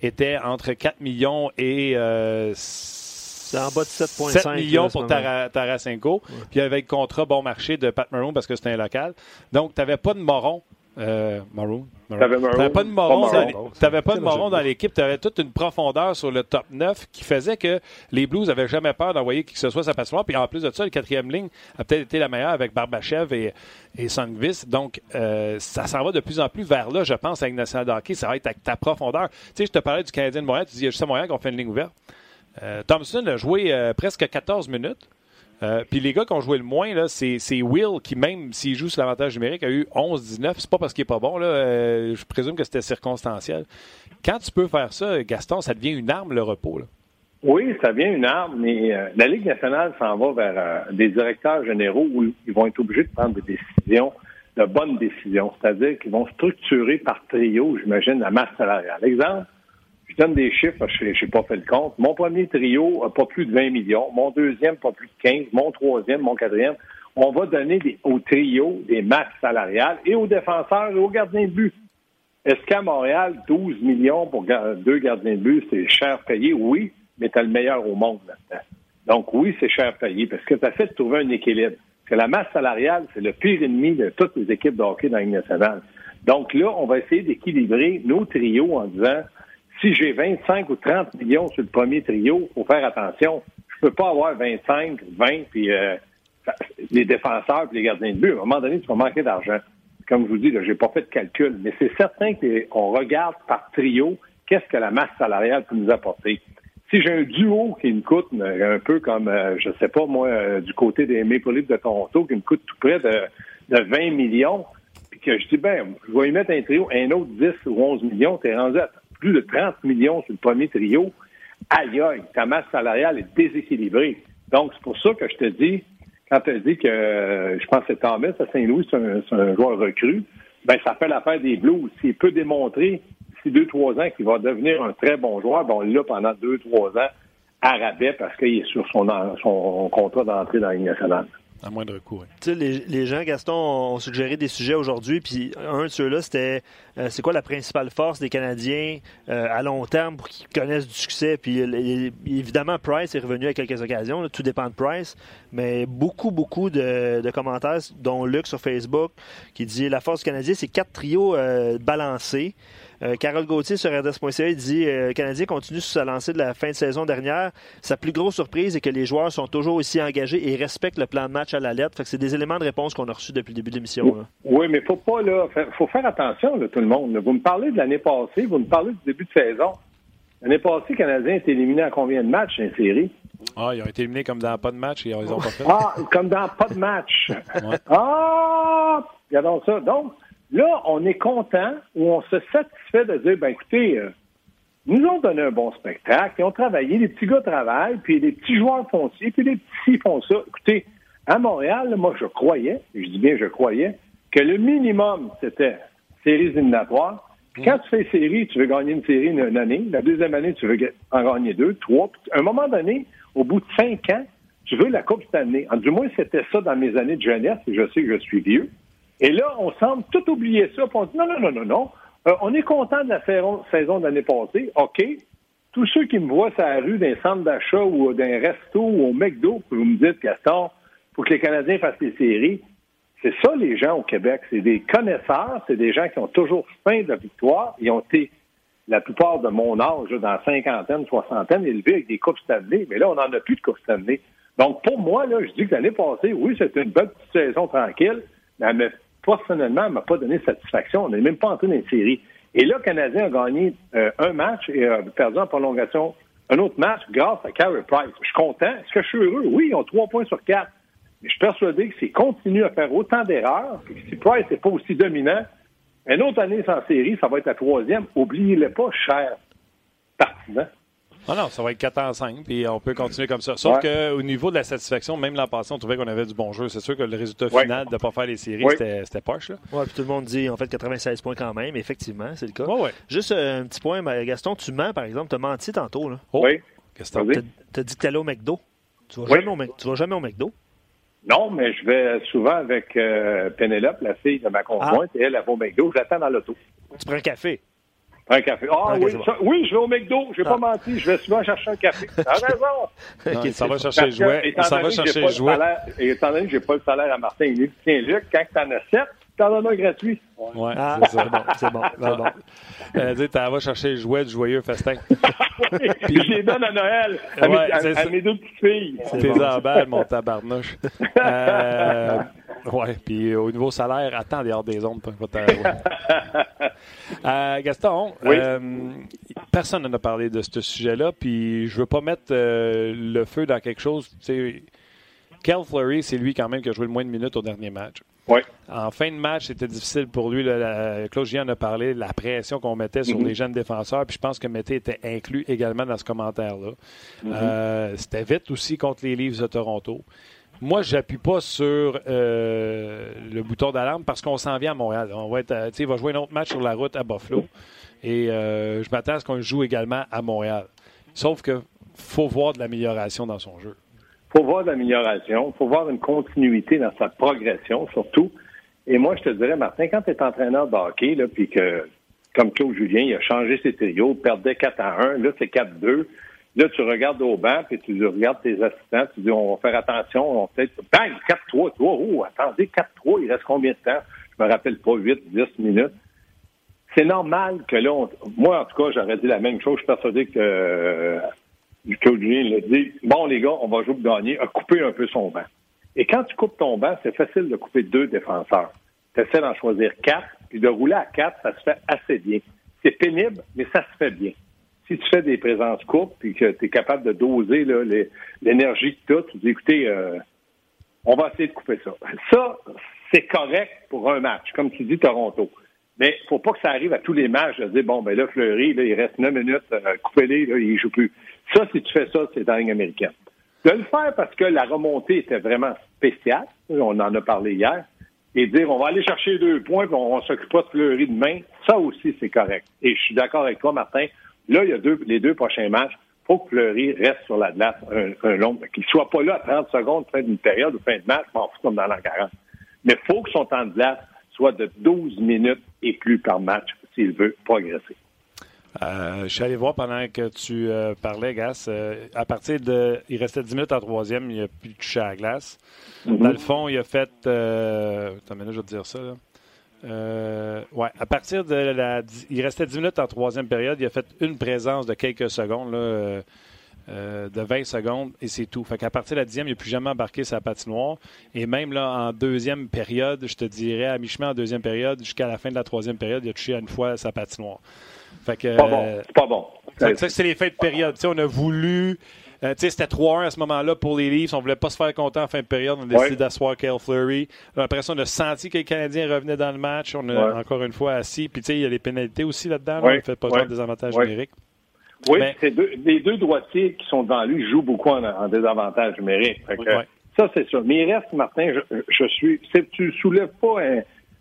était entre 4 millions et c'est en bas de 7,5 7 millions pour Tarasenko. Puis avec le contrat bon marché de Pat Maroon parce que c'était un local. Donc, tu n'avais pas de moron. Euh, Maroon. Tu n'avais pas de moron, dans, pas de moron dans l'équipe. Tu avais toute une profondeur sur le top 9 qui faisait que les Blues n'avaient jamais peur d'envoyer qui que ce soit sa passoire. Puis en plus de ça, le quatrième ligne a peut-être été la meilleure avec Barbachev et, et Songvis. Donc, euh, ça s'en va de plus en plus vers là, je pense, avec National Hockey. Ça va être avec ta profondeur. Tu sais, je te parlais du Canadien de Montréal. Tu dis, il y a juste à Montréal qu'on fait une ligne ouverte. Euh, Thompson a joué euh, presque 14 minutes. Euh, puis les gars qui ont joué le moins, c'est, Will qui, même s'il joue sur l'avantage numérique, a eu 11-19. C'est pas parce qu'il est pas bon. Je présume que c'était circonstanciel. Quand tu peux faire ça, Gaston, ça devient une arme, le repos. Oui, ça devient une arme, mais la Ligue nationale s'en va vers des directeurs généraux où ils vont être obligés de prendre des décisions, de bonnes décisions. C'est-à-dire qu'ils vont structurer par trio, j'imagine, la masse salariale. Exemple, je donne des chiffres, je n'ai pas fait le compte. Mon premier trio pas plus de 20 millions. Mon deuxième, pas plus de 15. Mon troisième, mon quatrième. On va donner au trio des masses salariales et aux défenseurs et aux gardiens de but. Est-ce qu'à Montréal, 12 millions pour deux gardiens de but, c'est cher payé? Oui, mais tu as le meilleur au monde là-dedans. Donc oui, c'est cher payé parce que tu as fait de trouver un équilibre. Parce que la masse salariale, c'est le pire ennemi de toutes les équipes de hockey dans la nationale. Donc là, on va essayer d'équilibrer nos trios en disant si j'ai 25 ou 30 millions sur le premier trio, faut faire attention. Je peux pas avoir 25, 20, puis euh, les défenseurs et les gardiens de but. À un moment donné, tu vas manquer d'argent. Comme je vous dis, je n'ai pas fait de calcul, mais c'est certain qu'on regarde par trio qu'est-ce que la masse salariale peut nous apporter. Si j'ai un duo qui me coûte un peu comme, euh, je sais pas moi, euh, du côté des Maple Leafs de Toronto, qui me coûte tout près de, de 20 millions, puis que je dis, ben, je vais y mettre un trio, un autre 10 ou 11 millions, tu es rendu à plus de 30 millions sur le premier trio, aïe aïe, ta masse salariale est déséquilibrée. Donc, c'est pour ça que je te dis, quand tu as dit que euh, je pense que Thomas à Saint-Louis, c'est un, joueur recru, ben ça fait l'affaire des Blues. S'il peut démontrer d'ici deux, trois ans qu'il va devenir un très bon joueur, bon, là, pendant deux, trois ans, à rabais parce qu'il est sur son, son contrat d'entrée dans la Ligue nationale. À moindre coût, les, les, gens, Gaston, ont suggéré des sujets aujourd'hui, puis un de ceux-là, c'était euh, c'est quoi la principale force des Canadiens euh, à long terme pour qu'ils connaissent du succès? Puis évidemment, Price est revenu à quelques occasions, tout dépend de Price, mais beaucoup, beaucoup de, commentaires, dont Luc sur Facebook, qui dit la force du Canadien, c'est quatre trios euh, balancés. Euh, Carole Gauthier sur RDS.ca dit euh, Le Canadien continue sur sa lancée de la fin de saison dernière. Sa plus grosse surprise est que les joueurs sont toujours aussi engagés et respectent le plan de match à la lettre. Fait que c'est des éléments de réponse qu'on a reçus depuis le début de l'émission. Oui, mais faut pas là, faut faire attention tout le monde. Vous me parlez de l'année passée, vous me parlez du début de saison. L'année passée, le Canadien est éliminé à combien de matchs dans série? Ah, ils ont été éliminés comme dans pas de match et ils ont pas *laughs* fait. Ah, comme dans pas de match. Ah, regardons ça. Donc, Là, on est content ou on se satisfait de dire, ben écoutez, euh, nous ont donné un bon spectacle, ils ont travaillé, les petits gars travaillent, puis les petits joueurs font ci, puis les petits font ça. Écoutez, à Montréal, moi, je croyais, je dis bien je croyais, que le minimum, c'était séries éliminatoires. Puis quand tu fais série, tu veux gagner une série une, année. La deuxième année, tu veux en gagner deux, trois. à un moment donné, au bout de cinq ans, tu veux la Coupe année. Du moins, c'était ça dans mes années de jeunesse, et je sais que je suis vieux. Et là, on semble tout oublier ça. on dit non, non, non, non, non. Euh, on est content de la saison de l'année passée. OK. Tous ceux qui me voient sur la rue d'un centre d'achat ou d'un resto ou au McDo, vous me dites, Gaston, faut que les Canadiens fassent des séries. C'est ça, les gens au Québec. C'est des connaisseurs, c'est des gens qui ont toujours faim de la victoire. Ils ont été, la plupart de mon âge, dans cinquantaine, soixantaine, élevés avec des coupes Stanley. Mais là, on n'en a plus de coupes Stanley. Donc, pour moi, là, je dis que l'année passée, oui, c'était une belle petite saison tranquille, mais personnellement, ne m'a pas donné satisfaction. On n'est même pas entré dans une série. Et là, le Canadien a gagné euh, un match et a perdu en prolongation un autre match grâce à Carey Price. Je suis content. Est-ce que je suis heureux? Oui, ils ont trois points sur quatre. Mais je suis persuadé que s'ils continuent à faire autant d'erreurs, si Price n'est pas aussi dominant, une autre année sans série, ça va être la troisième. Oubliez-le pas, cher partisan. Ah non, ça va être 4 en 5, puis on peut continuer comme ça. Sauf qu'au niveau de la satisfaction, même l'an passé, on trouvait qu'on avait du bon jeu. C'est sûr que le résultat final de ne pas faire les séries, c'était poche. Oui, puis tout le monde dit en fait 96 points quand même. Effectivement, c'est le cas. Juste euh, un petit point, Gaston, tu mens, par exemple. Tu as menti tantôt. Là. Oh. Oui. Tu as, dit que tu allais au McDo. Tu vas, jamais au, tu vas jamais au McDo? Non, mais je vais souvent avec euh, Pénélope, la fille de ma conjointe, ah. et elle, elle va au McDo. Je l'attends dans l'auto. Tu prends un café? Un café. Ah oui, oui, je vais au McDo. Je n'ai pas ah. menti. Je vais souvent chercher un café. T'as *laughs* raison. il s'en va chercher le jouet. Il s'en va chercher le jouet. Et étant donné que j'ai pas le salaire à Martin, il dit, tiens, Luc, quand tu en as sept, t'en donnes un gratuit. Ouais, ah. c'est bon, c'est bon, c'est bon. Elle dit, t'en vas chercher le jouet du joyeux festin. *laughs* Puis je les donne à Noël à, mes, deux petites filles. T'es en balle, mon tabarnouche. euh, *laughs* ouais, puis au niveau salaire, attends dehors des ondes. *laughs* euh, Gaston, euh, personne n'en a parlé de ce sujet-là, puis je veux pas mettre euh, le feu dans quelque chose. Kel Fleury, c'est lui quand même qui a joué le moins de minutes au dernier match. En fin de match, c'était difficile pour lui. Claude Gian a parlé de la pression qu'on mettait sur mhm. les jeunes défenseurs. Puis je pense que Mété était inclus également dans ce commentaire-là. Mhm. Euh, c'était vite aussi contre les Leafs de Toronto. Moi, je n'appuie pas sur euh, le bouton d'alarme parce qu'on s'en vient à Montréal. On va il va jouer un autre match sur la route à Buffalo. Et euh, je m'attends à ce qu'on joue également à Montréal. Sauf que faut voir de l'amélioration dans son jeu faut voir de l'amélioration, faut voir une continuité dans sa progression, surtout. Et moi, je te dirais, Martin, quand tu es entraîneur de hockey, puis que, comme Claude Julien, il a changé ses trios, perdait 4 à 1, là, c'est 4-2. Là, tu regardes au banc, puis tu regardes tes assistants, tu dis, on va faire attention, on peut-être, bang, 4-3, oh, attendez, 4-3, il reste combien de temps? Je me rappelle pas, 8, 10 minutes. C'est normal que là, moi, en tout cas, j'aurais dit la même chose. Je suis persuadé que Claude Julien l'a dit, bon les gars, on va jouer pour gagner, a coupé un peu son banc. Et quand tu coupes ton banc, c'est facile de couper deux défenseurs. Tu essaies d'en choisir quatre, puis de rouler à quatre, ça se fait assez bien. C'est pénible, mais ça se fait bien. Si tu fais des présences courtes, puis que tu es capable de doser l'énergie que tu as, tu dis, écoutez, euh, on va essayer de couper ça. Ça, c'est correct pour un match, comme tu dis Toronto. Mais il faut pas que ça arrive à tous les matchs de dire, bon, ben là, Fleury, là, il reste 9 minutes, euh, coupez-les, il joue plus. Ça, si tu fais ça, c'est dans la ligne américaine. De le faire parce que la remontée était vraiment spéciale, on en a parlé hier, et dire on va aller chercher deux points puis on, s'occupe pas de Fleury demain, ça aussi, c'est correct. Et je suis d'accord avec toi, Martin. Là, il y a deux, les deux prochains matchs. faut que Fleury reste sur la glace un, long, qu'il soit pas là à 30 secondes, fin d'une période ou fin de match, m'en fous comme dans l'an 40. Mais il faut que son temps de glace soit de 12 minutes et plus par match s'il veut progresser. Euh, je suis allé voir pendant que tu euh, parlais, Gas. Euh, à partir de. Il restait 10 minutes en troisième, il a plus touché à la glace. Mm-hmm. Dans le fond, il a fait. attends, maintenant, je vais te dire ça. Ouais, à partir de la. Il restait 10 minutes en troisième période. Il a fait une présence de quelques secondes, là, de 20 secondes, et c'est tout. Fait qu'à partir de la dixième, il n'a plus jamais embarqué sa patinoire. Et même là, en deuxième période, je te dirais, à mi-chemin en deuxième période, jusqu'à la fin de la troisième période, il a touché à une fois sa patinoire. Fait que, pas bon. C'est pas bon. C'est les fins de période. on a voulu. Euh, c'était 3-1 à ce moment-là pour les Leafs. On voulait pas se faire content en fin de période. On a décidé d'asseoir Kyle Fleury. Après ça, on a senti que les Canadiens revenaient dans le match. On a encore une fois assis. Puis, il y a les pénalités aussi là-dedans. On ne fait pas de désavantage numérique. Oui, les deux droitiers qui sont devant lui jouent beaucoup en, désavantage numérique. ça, c'est sûr. Mais il reste, Martin, je, suis. Tu soulèves pas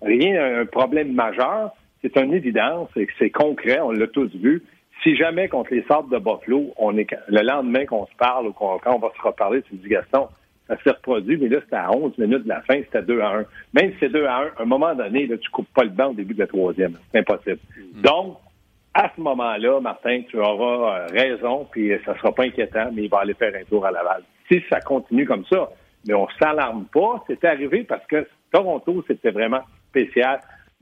rien, un problème majeur c'est une évidence, c'est concret, on l'a tous vu. Si jamais contre les Sables de Buffalo, on est le lendemain qu'on se parle ou quand on va se reparler, tu dis Gaston, ça s'est reproduit, mais là, c'était à 11 minutes de la fin, c'était 2 à 1. Même si c'est 2 à 1, à un moment donné, là, tu coupes pas le banc au début de la troisième. C'est impossible. Mm-hmm. Donc, à ce moment-là, Martin, tu auras euh, raison, puis ça sera pas inquiétant, mais il va aller faire un tour à Laval. Si ça continue comme ça, mais on s'alarme pas, c'est arrivé parce que Toronto, c'était vraiment spécial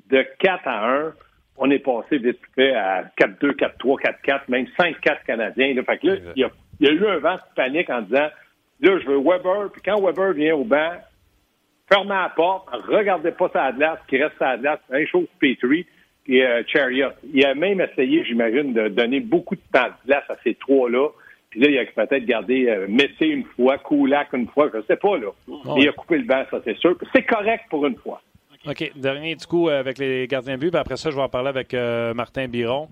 de 4 à 1, on est passé vite fait à 4-2, 4-3, 4-4, même 5-4 Canadiens. Là. Fait que là, il y, a, il y, a, eu un vent de panique en disant là, je veux Weber, puis quand Weber vient au banc, fermez la porte, regardez pas sa glace, qui reste sa glace, un chose Petrie et euh, Chariot. Il a même essayé, j'imagine, de donner beaucoup de temps de glace à ces trois-là. Puis là, il a peut-être gardé euh, Messé une fois, Koulak une fois, je sais pas, là. Mais il a coupé le banc, ça, c'est sûr. C'est correct pour une fois. OK. Dernier du coup avec les gardiens de but. après ça, je vais en parler avec euh, Martin Biron.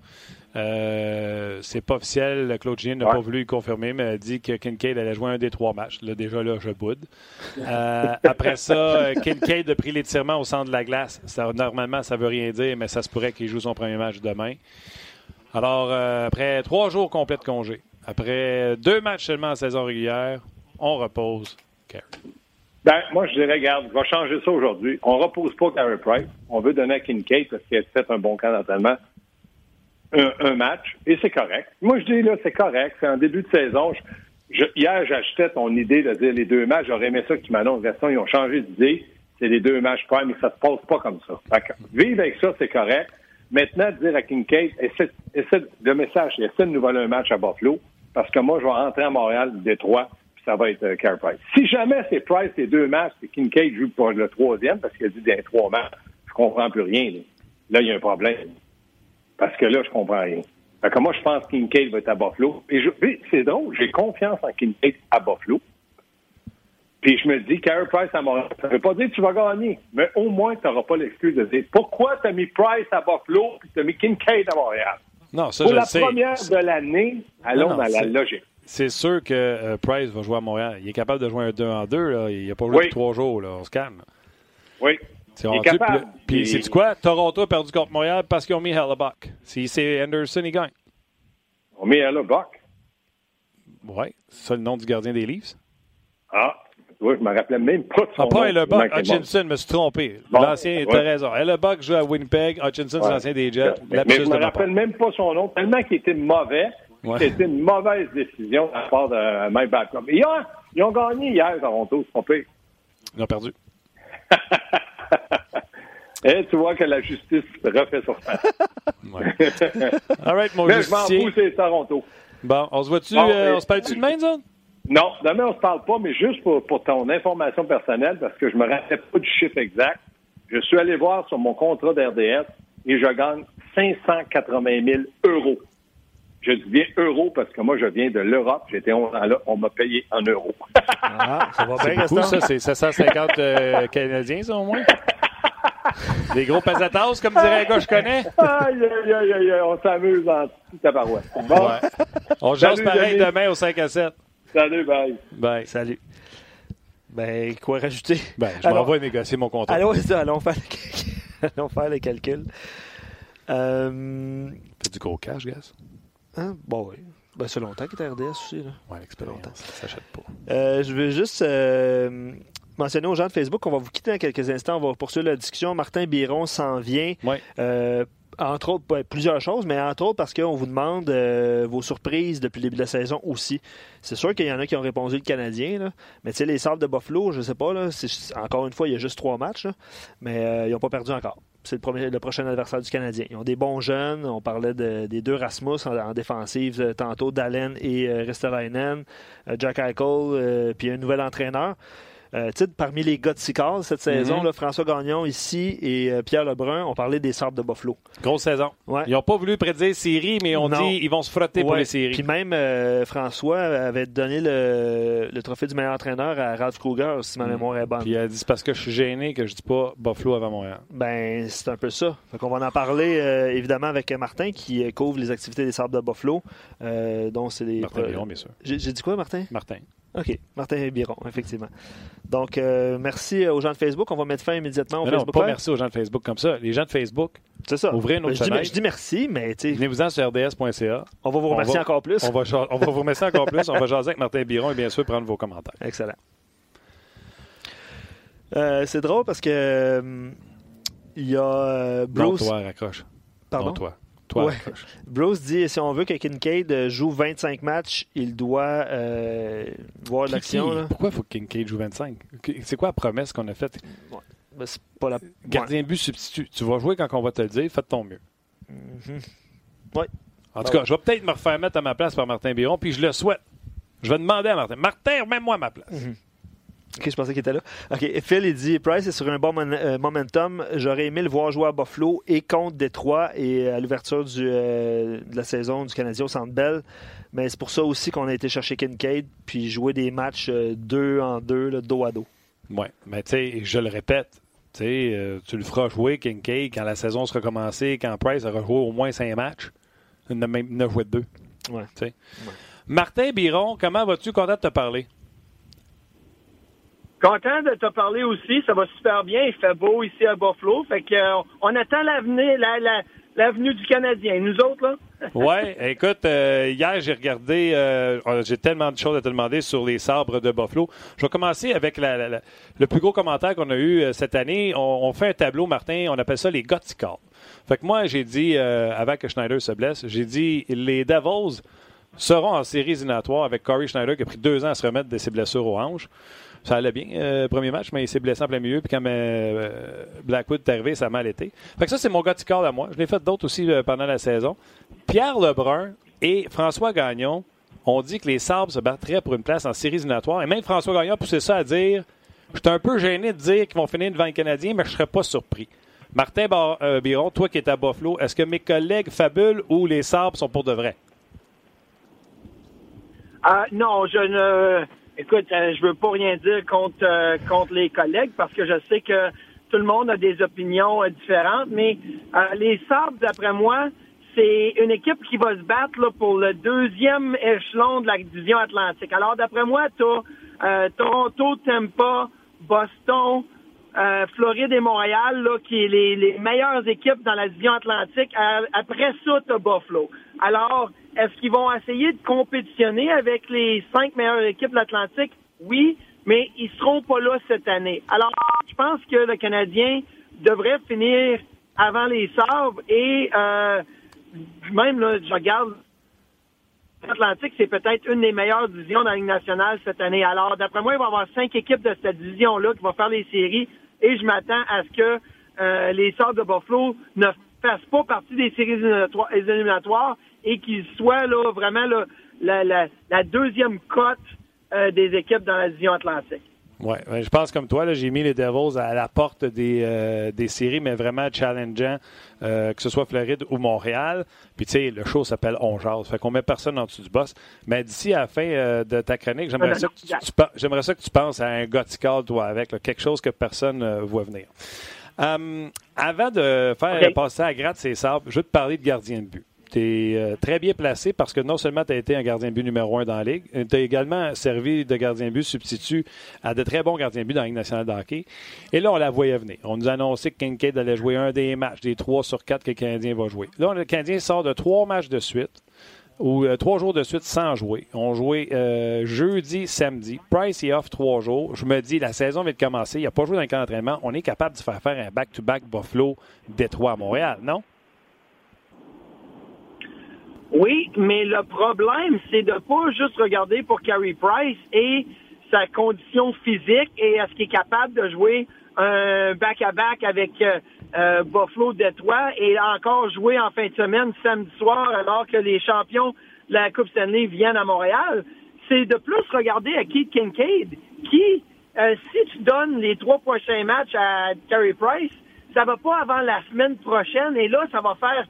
Euh, c'est pas officiel. Claude Gien n'a pas voulu confirmer, mais a dit que Kincaid allait jouer un des trois matchs. Là, déjà, là, je boude. *laughs* Euh, après ça, Kincaid a pris l'étirement au centre de la glace. Ça, normalement, ça veut rien dire, mais ça se pourrait qu'il joue son premier match demain. Alors, après trois jours complets de congé, après deux matchs seulement en saison régulière, on repose Carey. Ben, moi, je dirais, regarde, je vais changer ça aujourd'hui. On repose pas Carey Price. On veut donner à Kincaid parce qu'il a fait un bon camp d'entraînement. un, match et c'est correct. Moi, je dis là, c'est correct. C'est en début de saison. hier, j'achetais ton idée de dire les deux matchs. J'aurais aimé ça que tu m'annonces. Ils ont changé d'idée. C'est les deux matchs prime, mais ça se passe pas comme ça. vivre avec ça, c'est correct. Maintenant, dire à Kincaid, essaie, essaie, le message, essaie de nous voler un match à Buffalo, parce que moi, je vais rentrer à Montréal, Détroit, ça va être euh, Carey Price. Si jamais c'est Price les deux matchs, et Kincaid joue pour le troisième, parce qu'il a dit des trois matchs, je comprends plus rien. Là, il y a un problème. Parce que là, je comprends rien. Fait que moi, je pense que Kincaid va être à Buffalo. Et c'est drôle, j'ai confiance en Kincaid à Buffalo. Puis je me dis, Carey Price à Montréal, ça ne veut pas dire que tu vas gagner, mais au moins, tu n'auras pas l'excuse de dire pourquoi tu as mis Price à Buffalo puis tu as mis Kincaid à Montréal? Non, ça, Pour je la sais. première de l'année, allons dans la logique. C'est sûr que euh, Price va jouer à Montréal. Il est capable de jouer un 2 en 2. Il n'a pas joué depuis trois jours. Là. On se calme. Oui. Il est capable. Puis, c'est quoi? Toronto a perdu contre Montréal parce qu'ils ont mis Hellebuck. Si c'est Anderson, il gagne. On met Hellebuck? Oui. C'est ça le nom du gardien des Leafs? Ah. Oui, je me rappelais même pas de son ah, pas Hellebuck, Hutchinson, je me suis trompé. l'ancien, tu as raison. Hellebuck joue à Winnipeg, Hutchinson, c'est l'ancien des Jets. Mais, mais je me rappelle même pas son nom, tellement qu'il était mauvais. C'était une mauvaise décision de la part de Mike Babcock. Ils ont, ils ont gagné hier, Toronto, c'est trompé. Ils ont perdu. *laughs* Et tu vois que la justice refait son *laughs* ouais. All right, mon Mais je m'en fous, c'est Toronto. Bon, on se voit-tu, euh, on se parle-tu de main, ça? Non, demain, on ne se parle pas, mais juste pour, ton information personnelle, parce que je me rappelle pas du chiffre exact, je suis allé voir sur mon contrat d'RDS et je gagne 580 000 euros. Je dis bien euros parce que moi, je viens de l'Europe. J'étais 11 ans là, on m'a payé en euros. ah, ça va bien, beaucoup, ça. C'est 750 euh, Canadiens, ça, au moins? *laughs* Des gros pesatas, comme dirait un gars que je connais? Aïe, aïe, aïe, aïe, on s'amuse en toute. Bon. On jase pareil demain au 5 à 7. Salut, bye. Bye. Salut. Ben, quoi rajouter? Ben, je m'en vais négocier mon contrat. Allons, *laughs* allons, faire, les... *laughs* allons faire les calculs. Euh... Fais du gros cash, Gaz? Hein? Bon, oui. Ben, c'est longtemps qu'il est RDS aussi. Là. Ouais, l'expérience, ça s'achète pas. Euh, je veux juste euh, mentionner aux gens de Facebook qu'on va vous quitter dans quelques instants. On va poursuivre la discussion. Martin Biron s'en vient. Ouais. Euh, entre autres, plusieurs choses, mais entre autres parce qu'on vous demande euh, vos surprises depuis le début de la saison aussi. C'est sûr qu'il y en a qui ont répondu le Canadien, là. mais tu sais, les Sables de Buffalo, je sais pas, là, encore une fois, il y a juste trois matchs, mais ils n'ont pas perdu encore. C'est le, premier, le prochain adversaire du Canadien. Ils ont des bons jeunes. On parlait des deux Rasmus en, défensive euh, tantôt, Dalen et Ristelainen, Jack Eichel, puis un nouvel entraîneur. Euh, parmi les gars de Sicard cette saison, mhm. François Gagnon ici et euh, Pierre Lebrun ont parlé des Sables de Buffalo. Grosse saison. Ils n'ont pas voulu prédire série, mais on dit ils vont se frotter pour les séries. Puis même euh, François avait donné le, trophée du meilleur entraîneur à Ralph Kruger, si ma mhm. mémoire est bonne. Puis il a dit c'est parce que je suis gêné que je dis pas Buffalo avant Montréal. Ben, c'est un peu ça. Fait on va en parler évidemment avec Martin qui couvre les activités des Sables de Buffalo. dont c'est des. Martin Biron, bien sûr. J'ai dit quoi, Martin? Martin. OK. Martin Biron, effectivement. Donc, euh, merci aux gens de Facebook. On va mettre fin immédiatement au non, Facebook. Non, pas merci aux gens de Facebook comme ça. Les gens de Facebook, c'est ça. ouvrez notre je, dis, je dis merci, mais Venez-vous-en sur rds.ca. On va vous remercier encore plus. On va, on va vous remercier encore plus. On va jaser avec Martin Biron et bien sûr prendre vos commentaires. Excellent. Euh, c'est drôle parce que euh, il y a Bruce. Non, toi, raccroche. Pardon? toi. Toi, Bruce dit si on veut que Kincaid joue 25 matchs, il doit euh, voir l'action. Pourquoi il faut que Kincaid joue 25 C'est quoi la promesse qu'on a faite? Ben, pas la... Gardien but substitut. Tu vas jouer quand on va te le dire, fais de ton mieux. Mm-hmm. Oui. En tout cas, je vais peut-être me refaire mettre à ma place par Martin Biron, puis je le souhaite. Je vais demander à Martin Martin, remets-moi à ma place. Mm-hmm. OK, je pensais qu'il était là. OK, Phil, il dit Price est sur un bon euh, momentum. J'aurais aimé le voir jouer à Buffalo et contre Détroit et à l'ouverture euh, de la saison du Canadien au Centre Bell. Mais c'est pour ça aussi qu'on a été chercher Kincaid puis jouer des matchs euh, deux en deux, dos à dos. Oui, mais tu sais, je le répète, tu le feras jouer Kincaid quand la saison sera commencée, quand Price aura joué au moins cinq matchs. Il n'a joué deux. Ouais. ouais. Martin Biron, comment vas-tu? Content de te parler? Content de te parler aussi. Ça va super bien. Il fait beau ici à Buffalo. Fait que, euh, on attend l'avenir, la, l'avenue du Canadien. Nous autres, là? *laughs* oui, écoute, euh, hier, j'ai regardé, euh, oh, j'ai tellement de choses à te demander sur les sabres de Buffalo. Je vais commencer avec le plus gros commentaire qu'on a eu cette année. On, fait un tableau, Martin, on appelle ça les Gothicards. Fait que moi, j'ai dit, euh, avant que Schneider se blesse, j'ai dit les Devils seront en série éliminatoire avec Corey Schneider qui a pris deux ans à se remettre de ses blessures aux hanches. Ça allait bien, euh, premier match, mais il s'est blessé en plein milieu. Puis quand euh, Blackwood est arrivé, ça a mal été. Fait que ça, c'est mon gars à moi. Je l'ai fait d'autres aussi pendant la saison. Pierre Lebrun et François Gagnon ont dit que les Sabres se battraient pour une place en série éliminatoire. Et même François Gagnon a poussé ça à dire Je suis un peu gêné de dire qu'ils vont finir devant les Canadiens, mais je ne serais pas surpris. Martin euh, Biron, toi qui es à Buffalo, est-ce que mes collègues fabulent ou les Sabres sont pour de vrai? Euh, non, je ne. Écoute, euh, je veux pas rien dire contre, contre les collègues parce que je sais que tout le monde a des opinions différentes, mais les Sabres, d'après moi, c'est une équipe qui va se battre là, pour le deuxième échelon de la division Atlantique. Alors, d'après moi, tu as Toronto, Tampa, Boston, euh, Floride et Montréal, là, qui est les, les, meilleures équipes dans la division Atlantique. après ça, tu Buffalo. Alors, est-ce qu'ils vont essayer de compétitionner avec les cinq meilleures équipes de l'Atlantique? Oui, mais ils seront pas là cette année. Alors, je pense que le Canadien devrait finir avant les Sabres et euh, même, là, je regarde l'Atlantique, c'est peut-être une des meilleures divisions dans la Ligue nationale cette année. Alors, d'après moi, il va y avoir cinq équipes de cette division-là qui vont faire les séries et je m'attends à ce que euh, les Sorts de Buffalo ne fassent pas partie des séries éliminatoires et qu'ils soient là, vraiment la, la, deuxième cote euh, des équipes dans la division Atlantique. Oui, je pense comme toi, j'ai mis les Devils à la porte des, euh, des séries, mais vraiment challengeant, que ce soit Floride ou Montréal. Puis tu sais, le show s'appelle On Jase, fait qu'on met personne en dessous du boss. Mais d'ici à la fin de ta chronique, j'aimerais ça, ça, que tu penses à un Gothical, toi, avec quelque chose que personne ne voit venir. avant de faire passer à gratte ses sabres, je veux te parler de gardien de but tu es euh, très bien placé parce que non seulement tu as été un gardien but numéro un dans la Ligue, euh, tu as également servi de gardien but substitut à de très bons gardiens but dans la Ligue nationale de hockey. Et là, on la voyait venir. On nous a annoncé que Kincaid allait jouer un des matchs, des trois sur quatre que le Canadien va jouer. Là, le Canadien sort de trois matchs de suite ou euh, trois jours de suite sans jouer. On jouait jeudi, samedi. Price est off trois jours. Je me dis, la saison vient de commencer. Il n'a pas joué dans le camp d'entraînement. On est capable de faire faire un back-to-back Buffalo Détroit à Montréal, non? Oui, mais le problème, c'est de pas juste regarder pour Carey Price et sa condition physique et est-ce qu'il est capable de jouer un back-à-back avec euh, euh, Buffalo Détroit et encore jouer en fin de semaine samedi soir alors que les champions de la Coupe Stanley viennent à Montréal. C'est de plus regarder à Keith Kincaid qui, euh, si tu donnes les trois prochains matchs à Carey Price, ça va pas avant la semaine prochaine et là, ça va faire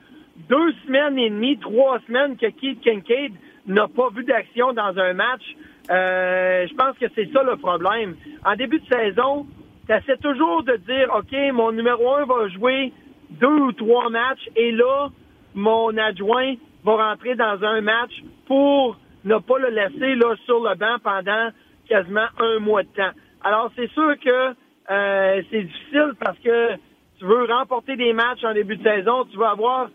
deux semaines et demie, trois semaines que Keith Kincaid n'a pas vu d'action dans un match. Euh, je pense que c'est ça le problème. En début de saison, tu essaies toujours de dire, OK, mon numéro un va jouer deux ou trois matchs et là, mon adjoint va rentrer dans un match pour ne pas le laisser là sur le banc pendant quasiment un mois de temps. Alors, c'est sûr que euh, c'est difficile parce que tu veux remporter des matchs en début de saison, tu veux avoir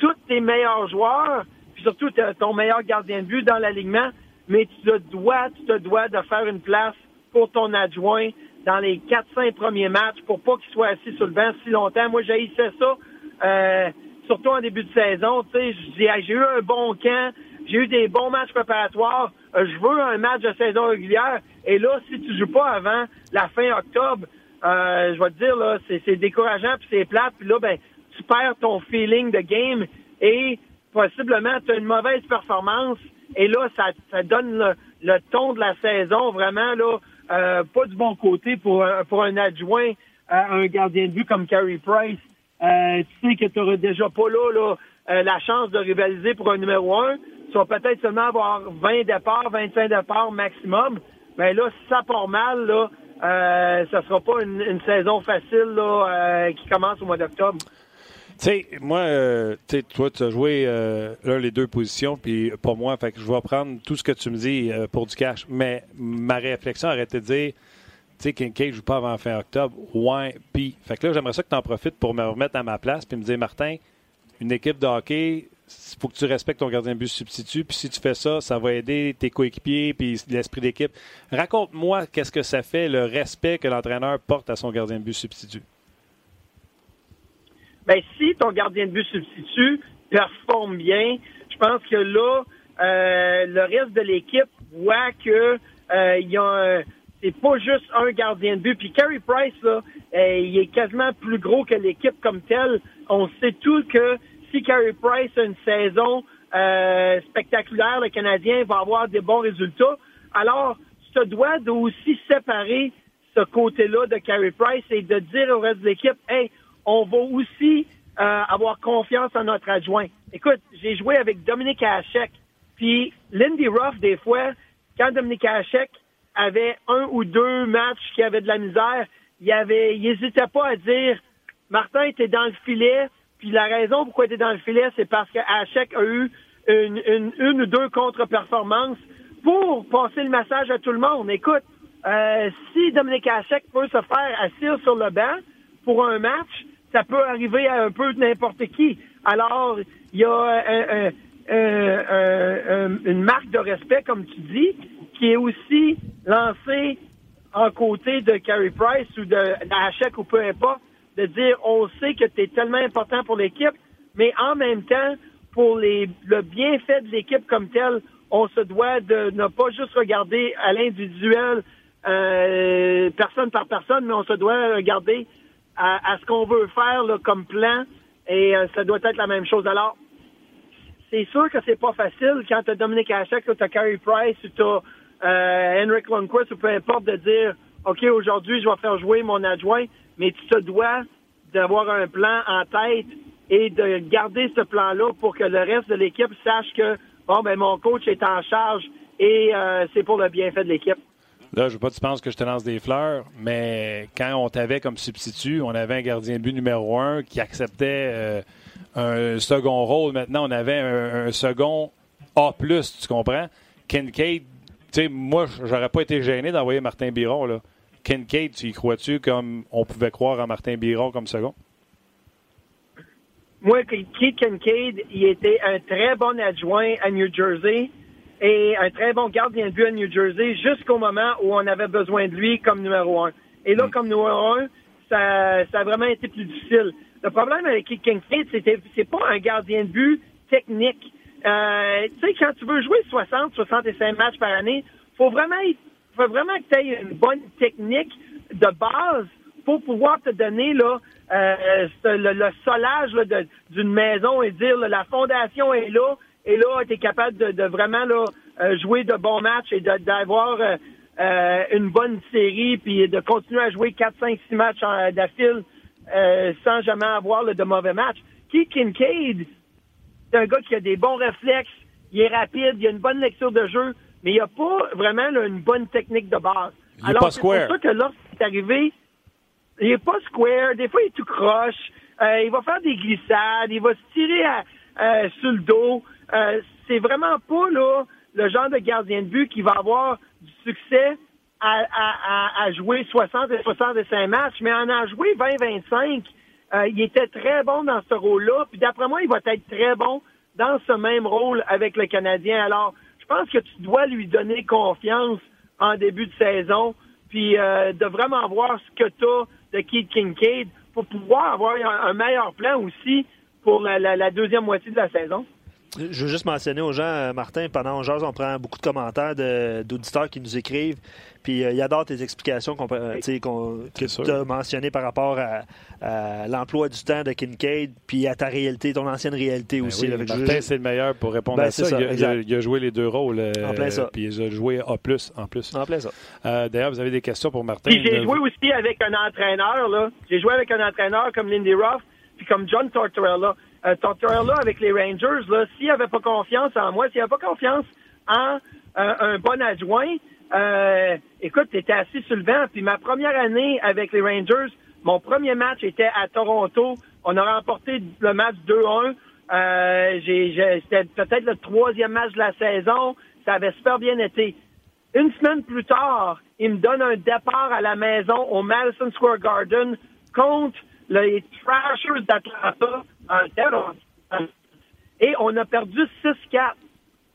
tous tes meilleurs joueurs, puis surtout ton meilleur gardien de but dans l'alignement, mais tu te dois, tu te dois de faire une place pour ton adjoint dans les 4-5 premiers matchs pour pas qu'il soit assis sur le banc si longtemps. Moi, j'ai ça, euh, surtout en début de saison. J'ai eu un bon camp, j'ai eu des bons matchs préparatoires. Euh, je veux un match de saison régulière. Et là, si tu joues pas avant la fin octobre, euh, je vais te dire là, c'est décourageant puis c'est plate. Puis là, ben, tu perds ton feeling de game et possiblement tu as une mauvaise performance et là, ça, donne le, ton de la saison vraiment là, euh, pas du bon côté pour, pour un adjoint à un gardien de but comme Carey Price. Euh, tu sais que tu n'auras déjà pas là, là euh, la chance de rivaliser pour un numéro un. Tu vas peut-être seulement avoir 20 départs, 25 départs maximum. Mais là, si ça part mal, là, euh, ça sera pas une, une saison facile là, qui commence au mois d'octobre. Tu sais, moi, euh, toi, tu as joué euh, les deux positions, puis pour moi, fait que je vais prendre tout ce que tu me dis euh, pour du cash. Mais ma réflexion aurait été de dire, tu sais, Kincaid ne joue pas avant fin octobre. Ouais, puis. Fait que là, j'aimerais ça que tu en profites pour me remettre à ma place, puis me dire, Martin, une équipe de hockey, il faut que tu respectes ton gardien de but substitut. Puis si tu fais ça, ça va aider tes coéquipiers puis l'esprit d'équipe. Raconte-moi qu'est-ce que ça fait, le respect que l'entraîneur porte à son gardien de but substitut. Ben, si ton gardien de but substitut performe bien, je pense que là, euh, le reste de l'équipe voit que euh, y a c'est pas juste un gardien de but. Puis Carey Price, là, euh, il est quasiment plus gros que l'équipe comme telle. On sait tout que si Carey Price a une saison euh, spectaculaire, le Canadien va avoir des bons résultats. Alors, tu te dois de aussi séparer ce côté-là de Carey Price et de dire au reste de l'équipe, hey, on va aussi euh, avoir confiance en notre adjoint. Écoute, j'ai joué avec Dominique Hachek, puis Lindy Ruff, des fois, quand Dominique Hachek avait un ou deux matchs qui avaient de la misère, il avait, il hésitait pas à dire, Martin était dans le filet, puis la raison pourquoi il était dans le filet, c'est parce que Hachek a eu une, une, une ou deux contre-performances pour passer le message à tout le monde. Écoute, euh, si Dominique Hachek peut se faire assis sur le banc pour un match, ça peut arriver à un peu n'importe qui. Alors, il y a euh, euh, une marque de respect, comme tu dis, qui est aussi lancée en côté de Carey Price ou de, Hachek ou peu importe, de dire on sait que tu es tellement important pour l'équipe, mais en même temps, pour les, le bienfait de l'équipe comme tel, on se doit de ne pas juste regarder à l'individuel euh, personne par personne, mais on se doit regarder à, ce qu'on veut faire comme plan et euh, ça doit être la même chose. Alors, c'est sûr que c'est pas facile quand tu as Dominique Hachek, tu as Carey Price, tu as euh, Henrik Lundqvist ou peu importe de dire OK, aujourd'hui, je vais faire jouer mon adjoint, mais tu te dois d'avoir un plan en tête et de garder ce plan-là pour que le reste de l'équipe sache que bon ben mon coach est en charge et euh, c'est pour le bienfait de l'équipe. Là, je veux pas que tu penses que je te lance des fleurs, mais quand on t'avait comme substitut, on avait un gardien de but numéro un qui acceptait euh, un second rôle. Maintenant, on avait un, second A+, tu comprends? Kincaid, tu sais, moi, j'aurais pas été gêné d'envoyer Martin Biron, là. Kincaid, tu y crois-tu comme on pouvait croire en Martin Biron comme second? Moi, Keith Kincaid, il était un très bon adjoint à New Jersey et un très bon gardien de but à New Jersey jusqu'au moment où on avait besoin de lui comme numéro un. Et là, mm. comme numéro un, ça, ça a vraiment été plus difficile. Le problème avec Kincaid, c'était c'est pas un gardien de but technique. Euh, tu sais, quand tu veux jouer 60, 65 matchs par année, faut vraiment faut vraiment que tu aies une bonne technique de base pour pouvoir te donner là euh, le, solage d'une maison et dire la fondation est là, et là, tu es capable de, vraiment là, euh, jouer de bons matchs et d'avoir euh, euh, une bonne série, puis de continuer à jouer 4, 5, 6 matchs d'affile sans jamais avoir de mauvais matchs. Keith Kincaid, c'est un gars qui a des bons réflexes, il est rapide, il a une bonne lecture de jeu, mais il n'a pas vraiment une bonne technique de base. Il Alors, c'est pour ça que lorsqu'il est arrivé, il est pas square, des fois il est tout croche, il va faire des glissades, il va se tirer sur le dos. Euh, c'est vraiment pas là le genre de gardien de but qui va avoir du succès à, jouer 60 et 65 matchs, mais en a joué 20-25. Euh, il était très bon dans ce rôle-là. Puis d'après moi, il va être très bon dans ce même rôle avec le Canadien. Alors, je pense que tu dois lui donner confiance en début de saison, puis euh, de vraiment voir ce que tu as de Keith Kincaid pour pouvoir avoir un, meilleur plan aussi pour la deuxième moitié de la saison. Je veux juste mentionner aux gens, euh, Martin, pendant on on prend beaucoup de commentaires d'auditeurs qui nous écrivent. Puis euh, ils adorent tes explications qu'on, euh, que tu as mentionnées par rapport à, l'emploi du temps de Kincaid, puis à ta réalité, ton ancienne réalité ben aussi. Oui, Martin, c'est le meilleur pour répondre ben, à ça. il, a, joué les deux rôles. en plein ça. Puis il a joué A+, en plus. En plein ça. d'ailleurs, vous avez des questions pour Martin? Puis j'ai joué aussi avec un entraîneur. là. J'ai joué avec un entraîneur comme Lindy Ruff, puis comme John Tortorella euh, là avec les Rangers, là, s'il n'avait pas confiance en moi, s'il n'avait pas confiance en euh, un bon adjoint, euh, écoute, t'étais assis sur le. Puis ma première année avec les Rangers, mon premier match était à Toronto. On a remporté le match 2-1. Euh, c'était peut-être le troisième match de la saison. Ça avait super bien été. Une semaine plus tard, il me donne un départ à la maison au Madison Square Garden contre les Trashers d'Atlanta et on a perdu 6-4.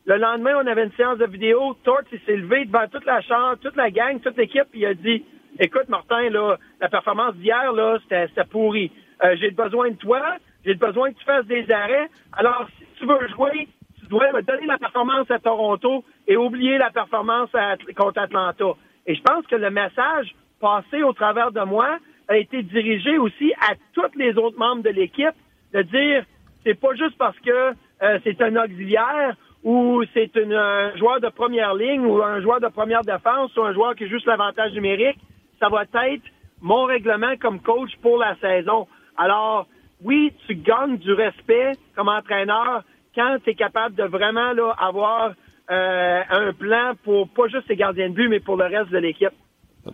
Le lendemain, on avait une séance de vidéo. Tort, s'est levé devant toute la chambre, toute la gang, toute l'équipe, il a dit Écoute, Martin, là, la performance d'hier, là, c'était pourri. euh, j'ai besoin de toi, j'ai besoin que tu fasses des arrêts. Alors, si tu veux jouer, tu dois me donner la performance à Toronto et oublier la performance contre Atlanta. Et je pense que le message passé au travers de moi a été dirigé aussi à tous les autres membres de l'équipe de dire c'est pas juste parce que euh, c'est un auxiliaire ou c'est un joueur de première ligne ou un joueur de première défense ou un joueur qui a juste l'avantage numérique. Ça va être mon règlement comme coach pour la saison. Alors, oui, tu gagnes du respect comme entraîneur quand tu es capable de vraiment là, avoir euh, un plan pour pas juste tes gardiens de but, mais pour le reste de l'équipe.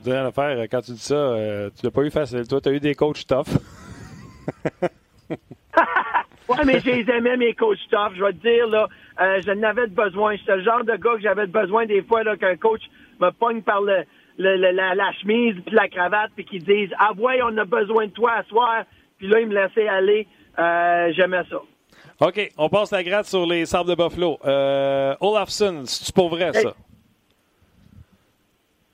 L'affaire, quand tu dis ça, euh, tu l'as pas eu facile. Toi, tu as eu des coachs tough. *laughs* ouais, mais j'ai aimé mes coachs tough. Je vais te dire, là, euh, je n'avais besoin. C'est le genre de gars que j'avais besoin des fois là, qu'un coach me pogne par le, la, chemise puis la cravate puis qu'il dise Ah ouais, on a besoin de toi à soir. Puis là, il me laissait aller. Euh, j'aimais ça. OK, on passe la gratte sur les sables de Buffalo. Euh, Olafson, c'est pour vrai, ça?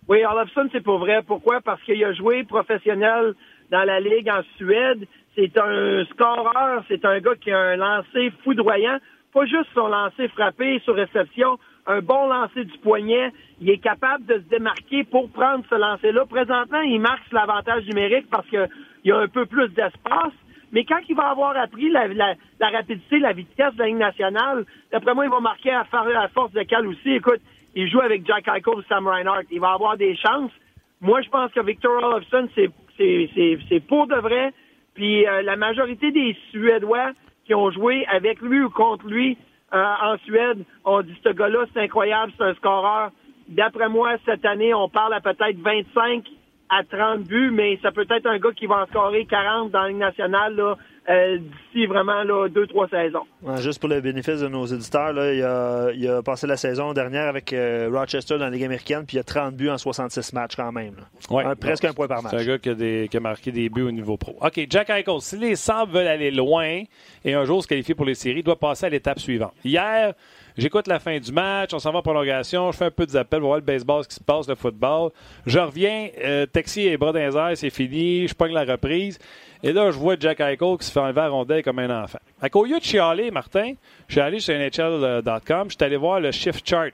Oui, Olafson, c'est pour vrai. Pourquoi? Parce qu'il a joué professionnel dans la Ligue en Suède. C'est un scoreur, c'est un gars qui a un lancer foudroyant. Pas juste son lancer frappé sur réception, un bon lancer du poignet. Il est capable de se démarquer pour prendre ce lancer-là. Présentement, il marque l'avantage numérique parce qu'il y a un peu plus d'espace. Mais quand il va avoir appris la, rapidité, la vitesse de la Ligue nationale, d'après moi, il va marquer à, à force de cal aussi. Écoute, il joue avec Jack Eichel ou Sam Reinhardt. Il va avoir des chances. Moi, je pense que Victor Olofsson, c'est pour de vrai. Puis euh, la majorité des Suédois qui ont joué avec lui ou contre lui euh, en Suède ont dit ce gars-là, c'est incroyable, c'est un scoreur. D'après moi, cette année, on parle à peut-être 25 à 30 buts, mais ça peut être un gars qui va en scorer 40 dans la Ligue nationale là, euh, d'ici vraiment là, deux, trois saisons. juste pour le bénéfice de nos éditeurs, là, il, a, il, a, passé la saison dernière avec euh, Rochester dans la Ligue américaine, puis il a 30 buts en 66 matchs quand même. presque un point par match. C'est un gars qui a, des, qui a, marqué des buts au niveau pro. OK, Jack Eichel, si les Sabres veulent aller loin et un jour se qualifier pour les séries, il doit passer à l'étape suivante. Hier, J'écoute la fin du match, on s'en va en prolongation, je fais un peu des appels, voir le baseball, ce qui se passe, le football. Je reviens, euh, taxi et bras dans c'est fini, je pogne la reprise. Et là, je vois Jack Eichel qui se fait enlever à rondelle comme un enfant. À au lieu de chialer, Martin, je suis allé sur NHL.com, je suis allé voir le shift chart.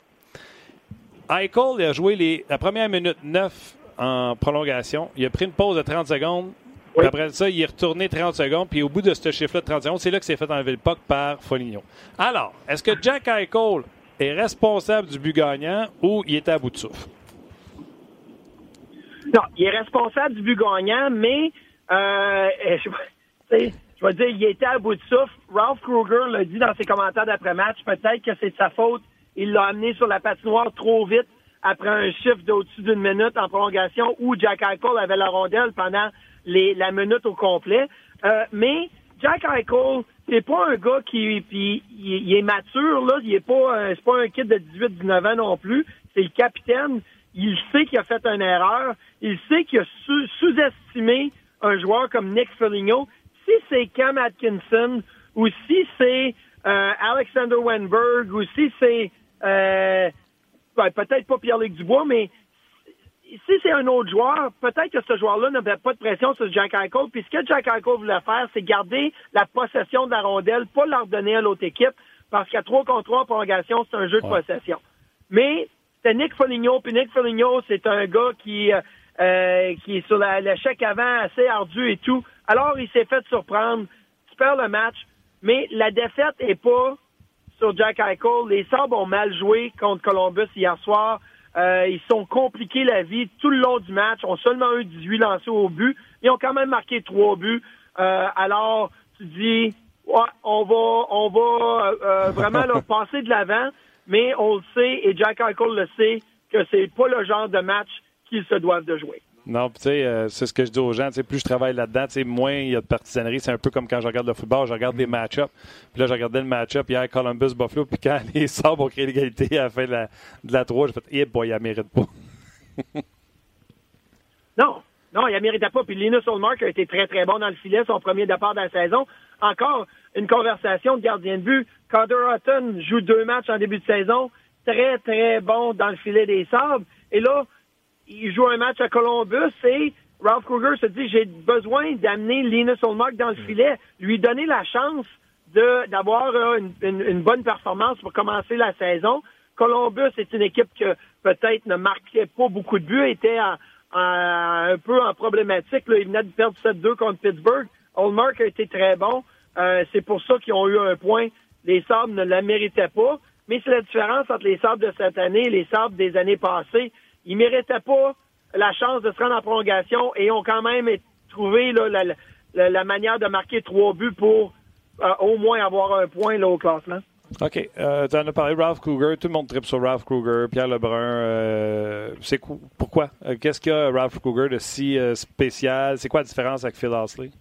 Eichel il a joué les, la première minute 9 en prolongation. Il a pris une pause de 30 secondes. Après ça, il est retourné 30 secondes. Puis au bout de ce chiffre-là de 30 secondes, c'est là que s'est fait enlever le puck par Foligno. Alors, est-ce que Jack Eichel est responsable du but gagnant ou il est à bout de souffle? Non, il est responsable du but gagnant, mais euh, je, je vais dire, il était à bout de souffle. Ralph Kruger l'a dit dans ses commentaires d'après-match. Peut-être que c'est de sa faute. Il l'a amené sur la patinoire trop vite après un chiffre d'au-dessus d'une minute en prolongation où Jack Eichel avait la rondelle pendant les, la minute au complet. Euh, mais Jack Eichel, c'est pas un gars qui puis, il, est mature là, il est pas c'est pas un kid de 18-19 ans non plus. C'est le capitaine. Il sait qu'il a fait une erreur. Il sait qu'il a sous-estimé un joueur comme Nick Foligno. Si c'est Cam Atkinson ou si c'est euh, Alexander Wenberg ou si c'est euh, ben, peut-être pas Pierre-Luc Dubois, mais si c'est un autre joueur, peut-être que ce joueur-là n'avait pas de pression sur Jack Eichel. Puis ce que Jack Eichel voulait faire, c'est garder la possession de la rondelle, pas leur donner à l'autre équipe, parce qu'à 3 contre 3 prolongation, c'est un jeu de possession. Mais c'était Nick Foligno, puis Nick Foligno, c'est un gars qui, euh, euh qui est sur l'échec avant assez ardu et tout. Alors, il s'est fait surprendre. Tu perds le match, mais la défaite est pas sur Jack Eichel. Les Sabres ont mal joué contre Columbus hier soir. Euh, ils sont compliqués la vie tout le long du match. ont seulement eu 18 lancés au but. Ils ont quand même marqué trois buts. Euh, alors, tu dis, ouais, on va, on va euh, vraiment leur *laughs* passer de l'avant, mais on le sait, et Jack Eichel le sait, que c'est pas le genre de match qu'ils se doivent de jouer. Non, tu sais, euh, c'est ce que je dis aux gens. Plus je travaille là-dedans, moins il y a de partisanerie. C'est un peu comme quand je regarde le football, je regarde des match-ups. Puis là, je regardais le match-up hier, Columbus-Buffalo. Puis quand *laughs* les Sabres ont créé l'égalité à la fin de la, de la 3, j'ai fait, eh boy, il ne mérite pas. *laughs* non, non, il ne méritait pas. Puis Linus Olmark a été très, très bon dans le filet, son premier départ de la saison. Encore une conversation de gardien de but. Carter Hutton joue deux matchs en début de saison. Très, très bon dans le filet des Sabres. Et là, il joue un match à Columbus et Ralph Kruger se dit, j'ai besoin d'amener Linus Olmark dans le mm. filet, lui donner la chance d'avoir euh, une, bonne performance pour commencer la saison. Columbus est une équipe que peut-être ne marquait pas beaucoup de buts, était un peu en problématique. Là. Il venait de perdre 7-2 contre Pittsburgh. Olmark a été très bon. Euh, c'est pour ça qu'ils ont eu un point. Les Sabres ne la méritaient pas. Mais c'est la différence entre les Sabres de cette année et les Sabres des années passées. Ils méritaient pas la chance de se rendre en prolongation et ont quand même trouvé la, la, manière de marquer trois buts pour euh, au moins avoir un point là, au classement. OK. Euh, tu en as parlé, Ralph Kruger. Tout le monde tripe sur Ralph Kruger, Pierre Lebrun. Euh, c'est pourquoi? Qu'est-ce qu'il y a, Ralph Kruger, de si spécial? C'est quoi la différence avec Phil Harsley?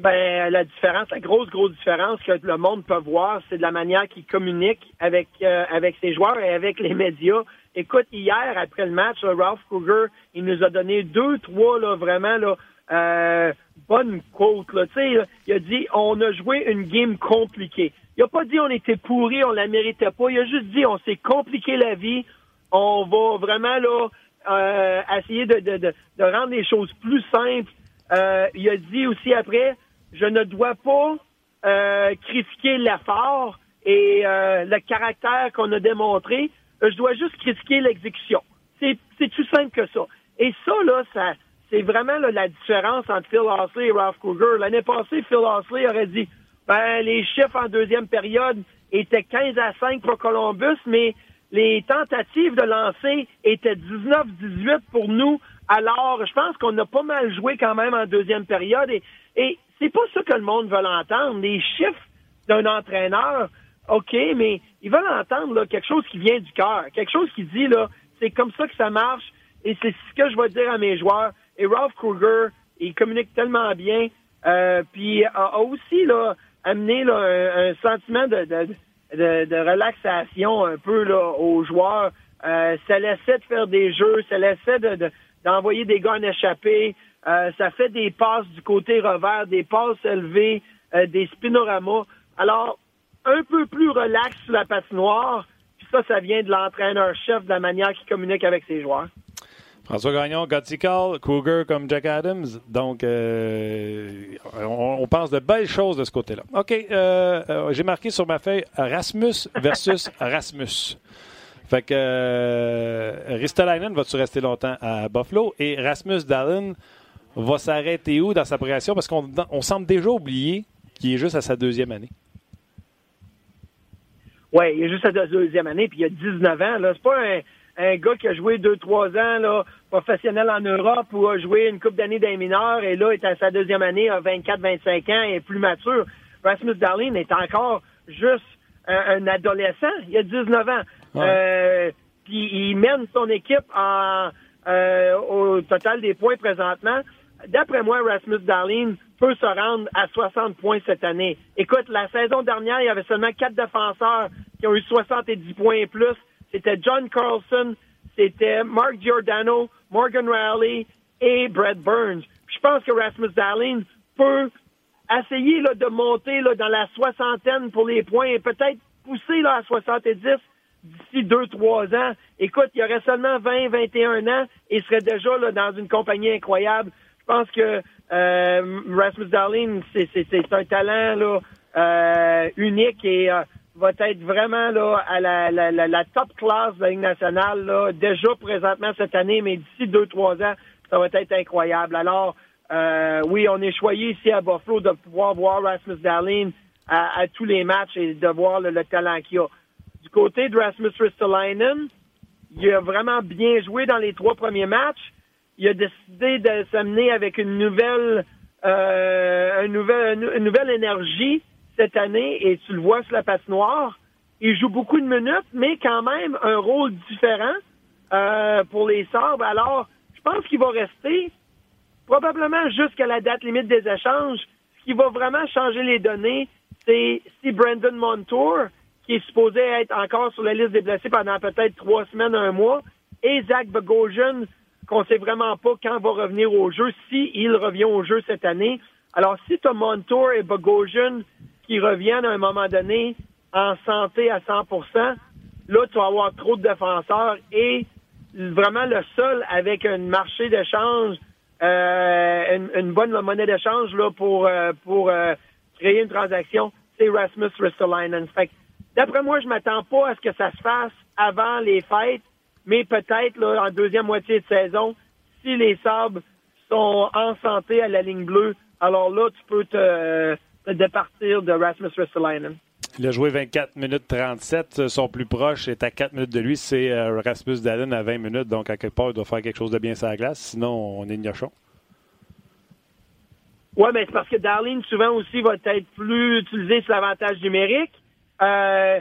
Ben, la différence, la grosse, grosse différence que le monde peut voir, c'est de la manière qu'il communique avec, avec ses joueurs et avec les médias. Écoute, hier, après le match, Ralph Kruger, il nous a donné deux, trois, là, vraiment, là, euh, bonnes quotes, là. Sais, il a dit, on a joué une game compliquée. Il a pas dit on était pourri, on la méritait pas. Il a juste dit, on s'est compliqué la vie. On va vraiment, là, euh, essayer de, de, de, de, rendre les choses plus simples. Euh, il a dit aussi après, je ne dois pas euh, critiquer l'effort et euh, le caractère qu'on a démontré. Euh, je dois juste critiquer l'exécution. C'est, tout simple que ça. Et ça, là, ça, c'est vraiment la différence entre Phil Horsley et Ralph Kruger. L'année passée, Phil Horsley aurait dit, ben, les chiffres en deuxième période étaient 15 à 5 pour Columbus, mais les tentatives de lancer étaient 19-18 pour nous. Alors, je pense qu'on a pas mal joué quand même en deuxième période et, et c'est pas ça que le monde veut entendre. Les chiffres d'un entraîneur, OK, mais ils veulent entendre là, quelque chose qui vient du cœur, quelque chose qui dit là, c'est comme ça que ça marche et c'est ce que je vais dire à mes joueurs. Et Ralph Kruger, il communique tellement bien, euh, puis a, aussi là amené là, un, sentiment de, de, de, relaxation un peu là aux joueurs. Euh, ça laissait de faire des jeux, ça laissait de, d'envoyer des gars en échappée. Euh, ça fait des passes du côté revers, des passes élevées, euh, des spinoramas. Alors, un peu plus relax sur la patinoire. Puis ça, ça vient de l'entraîneur-chef, de la manière qu'il communique avec ses joueurs. François Gagnon, Call, Cougar comme Jack Adams. Donc, euh, on, pense de belles choses de ce côté-là. OK, euh, euh, j'ai marqué sur ma feuille Rasmus versus *laughs* Rasmus. Fait que euh, Ristolainen va-tu rester longtemps à Buffalo? Et Rasmus Dallin va s'arrêter où dans sa progression? Parce qu'on on semble déjà oublier qu'il est juste à sa deuxième année. Oui, il est juste à sa deuxième année, puis il a 19 ans. Là. C'est pas un, un, gars qui a joué 2-3 ans là, professionnel en Europe ou a joué une coupe d'années d'un mineur et là est à sa deuxième année, à 24-25 ans et est plus mature. Rasmus Darlene est encore juste un, adolescent. Il a 19 ans. Euh, puis il mène son équipe en, euh, au total des points présentement. D'après moi, Rasmus Darlene peut se rendre à 60 points cette année. Écoute, la saison dernière, il y avait seulement quatre défenseurs qui ont eu 70 points et plus. C'était John Carlson, c'était Mark Giordano, Morgan Raleigh et Brett Burns. je pense que Rasmus Dahlin peut essayer de monter dans la soixantaine pour les points et peut-être pousser là, à 70 d'ici deux, trois ans. Écoute, il aurait seulement 20, 21 ans et serait déjà dans une compagnie incroyable. Je pense que euh, Rasmus Darling, c'est un talent là, euh, unique et euh, va être vraiment là, à la, la, la, top classe de la Ligue nationale, là, déjà présentement cette année, mais d'ici deux, trois ans, ça va être incroyable. Alors, euh, oui, on est choyé ici à Buffalo de pouvoir voir Rasmus Darling à, à tous les matchs et de voir le, le talent qu'il a. Du côté de Rasmus Ristolainen, il a vraiment bien joué dans les trois premiers matchs il a décidé de s'amener avec une nouvelle, euh, une nouvelle, une nouvelle énergie cette année et tu le vois sur la patinoire. Il joue beaucoup de minutes, mais quand même un rôle différent euh, pour les Sabres. Alors, je pense qu'il va rester probablement jusqu'à la date limite des échanges. Ce qui va vraiment changer les données, c'est si Brandon Montour, qui est supposé être encore sur la liste des blessés pendant peut-être trois semaines, un mois, et Zach Bogosian, qu'on sait vraiment pas quand va revenir au jeu, si il revient au jeu cette année. Alors, si tu as Montour et Bogosian qui reviennent à un moment donné en santé à 100% là, tu vas avoir trop de défenseurs et vraiment le seul avec un marché d'échange, euh, une, bonne monnaie d'échange là pour euh, pour euh, créer une transaction, c'est Rasmus Ristolainen. D'après moi, je m'attends pas à ce que ça se fasse avant les fêtes, mais peut-être là en deuxième moitié de saison, si les Sabres sont en santé à la ligne bleue, alors là tu peux te, te départir de Rasmus Ristolainen. Il a joué 24 minutes 37. Son plus proche est à 4 minutes de lui. C'est euh, Rasmus Dallin à 20 minutes. Donc, à quelque part, il doit faire quelque chose de bien sur la glace. Sinon, on est gnochon. Oui, mais c'est parce que Darlene, souvent aussi, va être plus utilisé sur l'avantage numérique. Euh,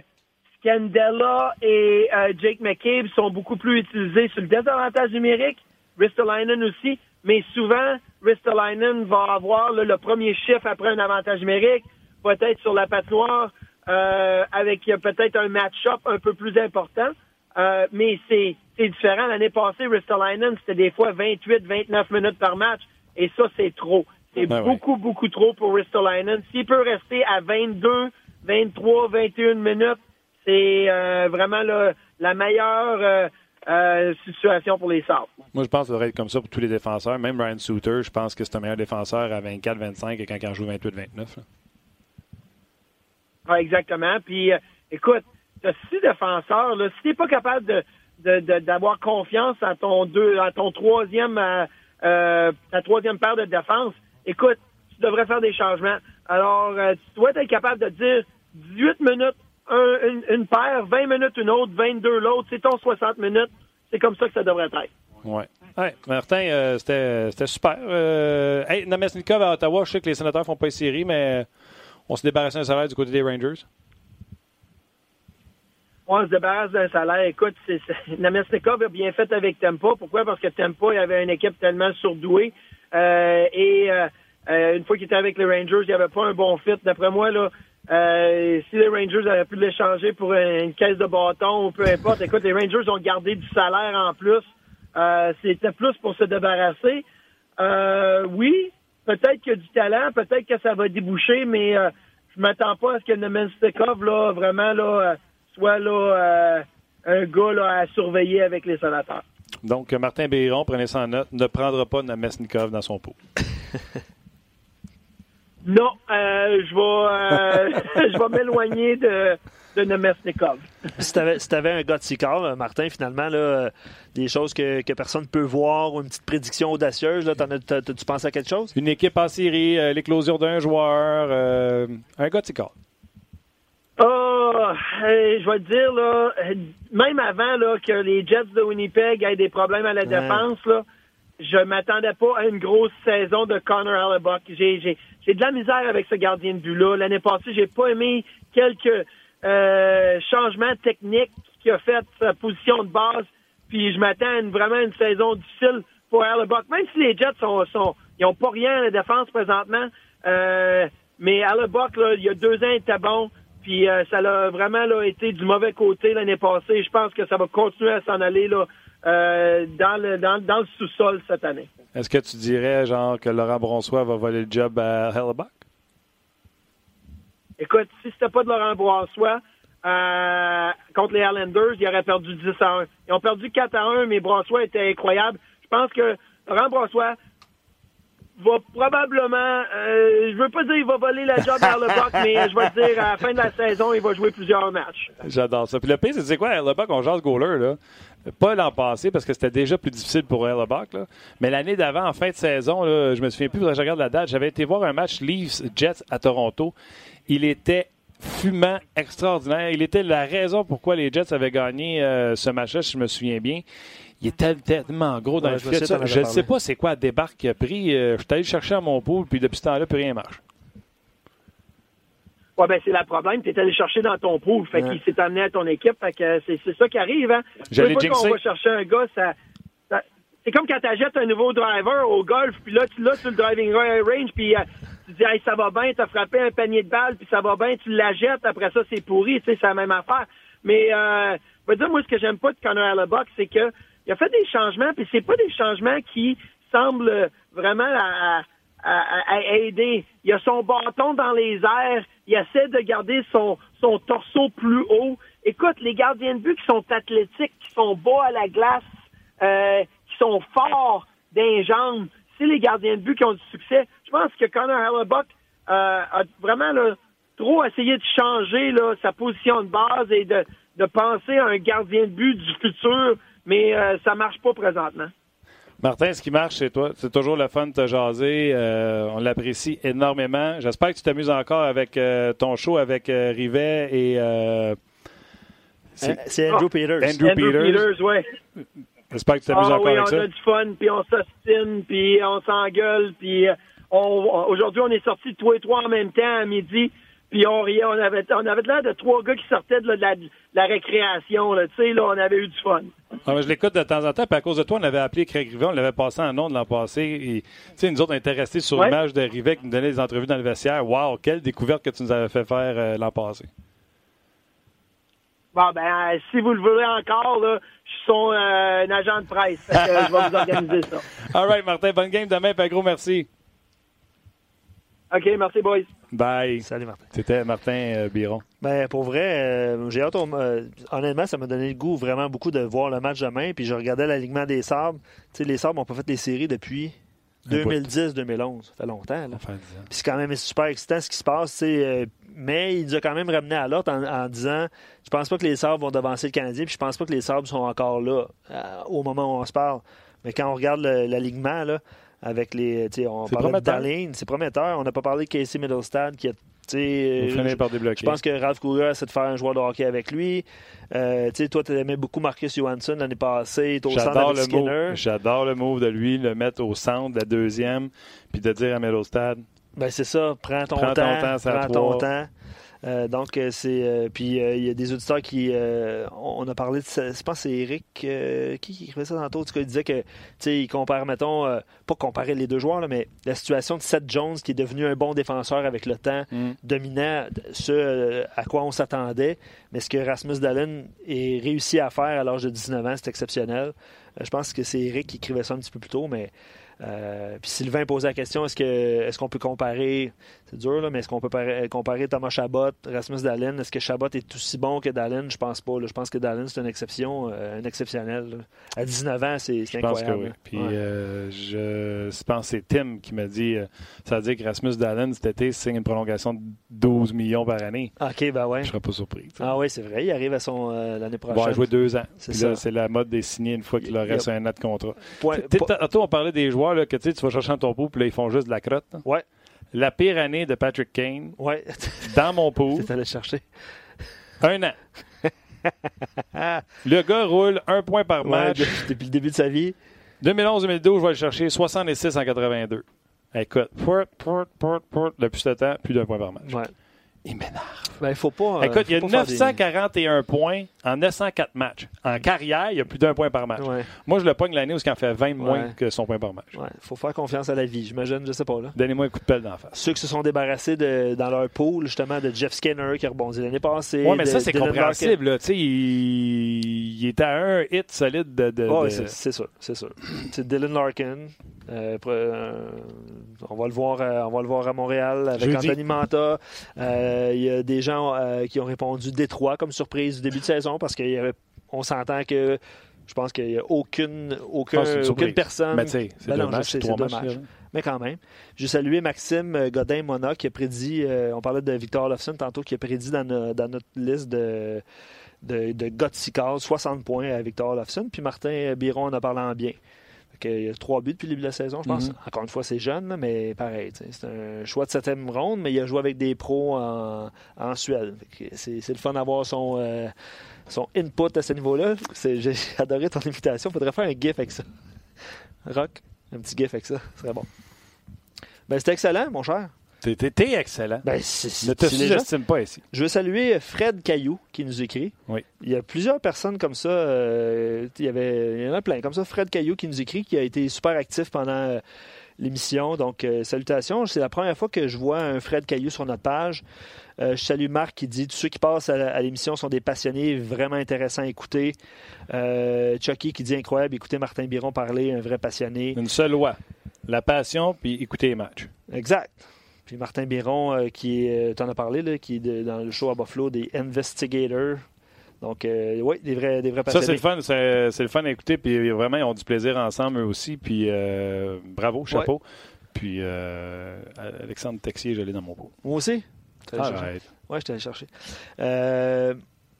Scandella et euh, Jake McCabe sont beaucoup plus utilisés sur le désavantage numérique. Ristolainen aussi. Mais souvent, Ristolainen va avoir le premier chiffre après un avantage numérique, va être sur la patinoire euh, avec peut-être un match-up un peu plus important. Euh, mais c'est différent. L'année passée, Ristolainen, c'était des fois 28, 29 minutes par match. Et ça, c'est trop. C'est ben beaucoup, beaucoup trop pour Ristolainen. S'il peut rester à 22, 23, 21 minutes, c'est euh, vraiment la meilleure situation pour les Sabres. Moi, je pense que ça devrait être comme ça pour tous les défenseurs. Même Ryan Souter, je pense que c'est un meilleur défenseur à 24, 25 que quand il joue 28, 29. Ah, exactement. Puis, euh, écoute, tu as six défenseurs. Là, si tu pas capable de, d'avoir confiance à ton deux, à ton troisième, euh, euh, ta troisième paire de défense, écoute, tu devrais faire des changements. Alors, tu dois être capable de dire 18 minutes une, paire, 20 minutes une autre, 22 l'autre. C'est ton 60 minutes. C'est comme ça que ça devrait être. Oui. Ouais, Martin, c'était, c'était super. hey, Namesnikov à Ottawa, je sais que les sénateurs font pas une série, mais on se débarrasse d'un salaire du côté des Rangers? On se débarrasse d'un salaire. Écoute, c'est, Namestnikov a bien fait avec Tempa. Pourquoi? Parce que Tempa, il avait une équipe tellement surdouée. Euh, et euh, euh, une fois qu'il était avec les Rangers, il n'y avait pas un bon fit. D'après moi, là, si les Rangers avaient pu l'échanger pour une caisse de bâton ou peu importe, *laughs* écoute, les Rangers ont gardé du salaire en plus. c'était plus pour se débarrasser. oui, peut-être qu'il y a du talent, peut-être que ça va déboucher, mais euh, je m'attends pas à ce que Nemenstikov, là, vraiment, là, euh, soit là, euh, un gars à surveiller avec les sénateurs. Donc, Martin Béron, prenez ça en note, ne prendra pas Nemesnikov dans son pot. *laughs* non, je vais, *laughs* je vais m'éloigner de, de Nemesnikov. si tu avais, un gars de Martin, finalement, là, des choses que, que personne ne peut voir ou une petite prédiction audacieuse, là, tu penses à quelque chose? Une équipe en série, euh, l'éclosion d'un joueur, euh, un gars de Oh, je vais te dire, là, même avant là, que les Jets de Winnipeg aient des problèmes à la défense, là, je m'attendais pas à une grosse saison de Connor Hellebuck. J'ai, j'ai, de la misère avec ce gardien de but-là. L'année passée, j'ai pas aimé quelques euh, changements techniques qui a fait sa position de base. Puis je m'attends à une, vraiment une saison difficile pour Hellebuck. Même si les Jets sont, sont ils ont pas rien à la défense présentement, euh, mais Hellebuck, là, il y a deux ans, il était bon. Puis euh, ça a vraiment là, été du mauvais côté l'année passée. Je pense que ça va continuer à s'en aller là, euh, dans le, dans le sous-sol cette année. Est-ce que tu dirais genre que Laurent Bronsois va voler le job à Hellebuck? Écoute, si c'était pas de Laurent Brassois euh, contre les Islanders, ils auraient perdu 10 à 1. Ils ont perdu 4 à 1, mais Brassois était incroyable. Je pense que Laurent Brassois va probablement, euh, je veux pas dire qu'il va voler la job à Lebuck, *laughs* mais je vais te dire, à la fin de la saison, il va jouer plusieurs matchs. J'adore ça. Puis le pire, c'est quoi, Lebuck, on jase goaler, là. Pas l'an passé, parce que c'était déjà plus difficile pour Hellebuck, là. Mais l'année d'avant, en fin de saison, là, je me souviens plus, je regarde la date, j'avais été voir un match Leafs-Jets à Toronto. Il était fumant, extraordinaire. Il était la raison pourquoi les Jets avaient gagné euh, ce match-là, si je me souviens bien. Il était tellement gros dans le je Je ne sais pas c'est quoi la débarque qu'il a pris. Euh, je suis allé chercher à mon pool, puis depuis ce temps-là, plus rien marche. Ouais, ben c'est le problème. Tu es allé chercher dans ton pool. Fait qu'il s'est amené à ton équipe. Fait que c'est, ça qui arrive. Hein. J'allais qu'on va chercher un gars, ça, c'est comme quand tu achètes un nouveau driver au golf, puis là, tu l'as sur le driving range, puis euh, tu dis, hey, ça va bien, t'as frappé un panier de balles, puis ça va bien, tu la jettes, après ça, c'est pourri, tu sais, c'est la même affaire. Mais, euh, je veux dire, moi, ce que j'aime pas de Connor Hellebuck, c'est que il a fait des changements, puis c'est pas des changements qui semblent vraiment à, aider. Il a son bâton dans les airs, il essaie de garder son, son torseau plus haut. Écoute, les gardiens de but qui sont athlétiques, qui sont bas à la glace, qui sont forts d'un jambes, c'est les gardiens de but qui ont du succès. Je pense que Connor Hellebuck a vraiment trop essayé de changer là, sa position de base et de, de penser à un gardien de but du futur, mais ça marche pas présentement. Martin, ce qui marche chez toi, c'est toujours le fun de te jaser. Euh, on l'apprécie énormément. J'espère que tu t'amuses encore avec euh, ton show avec euh, Rivet et. c'est Andrew Peters. Andrew, Peters, oui. J'espère que tu t'amuses ah, encore oui, avec ça. on a du fun, puis on s'ostine, puis on s'engueule, puis aujourd'hui, on est sortis tous les trois en même temps à midi. Puis on riait, on avait, on avait l'air de trois gars qui sortaient de, la, récréation. Là, là, on avait eu du fun. Ah, je l'écoute de temps en temps, puis à cause de toi, on avait appelé Craig Rivet, on l'avait passé en nom de l'an passé. Et, nous autres, on était restés sur l'image de Rivet qui nous donnait des entrevues dans le vestiaire. Wow, quelle découverte que tu nous avais fait faire euh, l'an passé. Bon, ben, euh, si vous le voulez encore, là, je suis son euh, agent de presse. je vais vous organiser ça. *laughs* All right, Martin, bonne game demain, puis un gros merci. OK, merci, boys. Bye. Salut, Martin. C'était Martin euh, Biron. Ben, pour vrai, euh, j'ai hâte. Euh, honnêtement, ça m'a donné le goût vraiment beaucoup de voir le match demain. Puis je regardais l'alignement des Sabres. Tu sais, les Sabres n'ont pas fait des séries depuis 2010-2011. Ça fait longtemps. Là. Puis c'est quand même super excitant ce qui se passe. mais il nous a quand même ramené à l'autre en, disant je pense pas que les Sabres vont devancer le Canadien. Puis je pense pas que les Sabres sont encore là au moment où on se parle. Mais quand on regarde l'alignement, là avec les. On parlait de Darlene, c'est prometteur. On n'a pas parlé de Casey Middlestad qui a. Je pense que Ralph Kruger essaie de faire un joueur de hockey avec lui. Euh, toi, tu aimais beaucoup Marcus Johansson l'année passée. J'adore le Skinner. J'adore le move de lui, le mettre au centre, la deuxième, puis de dire à Middlestad. Ben, c'est ça. Prends ton prends temps. Ton temps prends ton temps. Euh, donc, euh, c'est. Euh, puis, il y a des auditeurs qui. on a parlé de. Je pense que c'est Eric qui, écrivait ça tantôt. En tout cas, il disait que. Tu sais, il compare, mettons. pas comparer les deux joueurs, là, mais la situation de Seth Jones, qui est devenu un bon défenseur avec le temps, mm. dominant ce à quoi on s'attendait. Mais ce que Rasmus Dallin est réussi à faire à l'âge de 19 ans, c'est exceptionnel. je pense que c'est Eric qui écrivait ça un petit peu plus tôt, mais. Puis Sylvain posait la question est-ce que est-ce qu'on peut comparer c'est dur, là, mais est-ce qu'on peut comparer Thomas Chabot, Rasmus Dallin? Est-ce que Chabot est aussi bon que Dallin? Je pense pas. Je pense que Dallin, c'est une exception, euh, un exceptionnel. À 19 ans, c'est incroyable. Je pense que oui. Puis euh, je pense que c'est Tim qui m'a dit euh, ça veut dire que Rasmus Dallin, cet été, signe une prolongation de 12 millions par année. OK, ben ouais. Je serais pas surpris. Ah oui, c'est vrai. Il arrive à son l'année prochaine. Il va jouer deux ans. C'est la mode des signés une fois qu'il leur reste un an de contrat. Tantôt, on parlait des joueurs là, que tu vas chercher un topo, puis là, ils font juste de la crotte. Ouais la pire année de Patrick Kane ouais. dans mon *laughs* pot. Tu allé chercher. Un an. le gars roule un point par match. depuis le début de sa vie. 2011-2012, je vais le chercher 66 en 82. Écoute, port, port, port, port, depuis ce temps, plus d'un point par match. Ouais il m'énerve. Ben, il faut pas. Euh, Écoute, il y a 941 points en 904 matchs. En carrière, il y a plus d'un point par match. Moi, je le pogne l'année où il en fait 20 moins que son point par match. Il faut faire confiance à la vie, j'imagine. Je sais pas. là. Donnez-moi un coup de pelle d'en face. Ceux qui se sont débarrassés de, dans leur pool, justement, de Jeff Skinner qui a rebondi l'année passée. Oui, mais ça, c'est compréhensible. Il, il est à un hit solide de. de, Oui, c'est sûr. C'est sûr. c'est Dylan Larkin. Euh, euh, on, va le voir, on va le voir à Montréal avec Anthony Manta. Euh, il y a des gens qui ont répondu Détroit comme surprise du début de saison parce qu'on s'entend que je pense qu'il n'y a aucune, aucun, aucune personne. Mais c'est ben dommage. Mais quand même. Je salué Maxime Godin-Mona qui a prédit, on parlait de Victor Lofson tantôt, qui a prédit dans, notre liste de, de, de 60 points à Victor Lofson. Puis Martin Biron en a parlé en bien. Il y a trois buts depuis le début de la saison, je pense. Mhm. Encore une fois, c'est jeune, mais pareil. C'est un choix de septième ronde, mais il a joué avec des pros en, Suède. C'est le fun d'avoir son, euh, son input à ce niveau-là. J'ai adoré ton invitation. Il faudrait faire un GIF avec ça. Rock, un petit GIF avec ça. Ce serait bon. Ben, C'était excellent, mon cher. T'es excellent. Ben, ne te sous-estime pas ici. Je veux saluer Fred Caillou qui nous écrit. Oui. Il y a plusieurs personnes comme ça. Euh, il, y avait, il y en a plein comme ça. Fred Caillou qui nous écrit, qui a été super actif pendant euh, l'émission. Donc, euh, salutations. C'est la première fois que je vois un Fred Caillou sur notre page. je salue Marc qui dit tous ceux qui passent à, l'émission sont des passionnés, vraiment intéressants à écouter. Chucky qui dit incroyable, écoutez Martin Biron parler, un vrai passionné. Une seule loi la passion, puis écouter les matchs. Exact. Puis Martin Biron, euh, qui euh, t'en as parlé, là, qui est dans le show à Buffalo des Investigators. Donc, euh, oui, des vrais, des vrais passionnés. Ça, c'est le fun. C'est, le fun à écouter. Puis vraiment, ils ont du plaisir ensemble, eux aussi. Puis euh, bravo, chapeau. Puis euh, Alexandre Texier, je l'ai dans mon pot. Moi aussi? Oui, je t'allais chercher. Euh,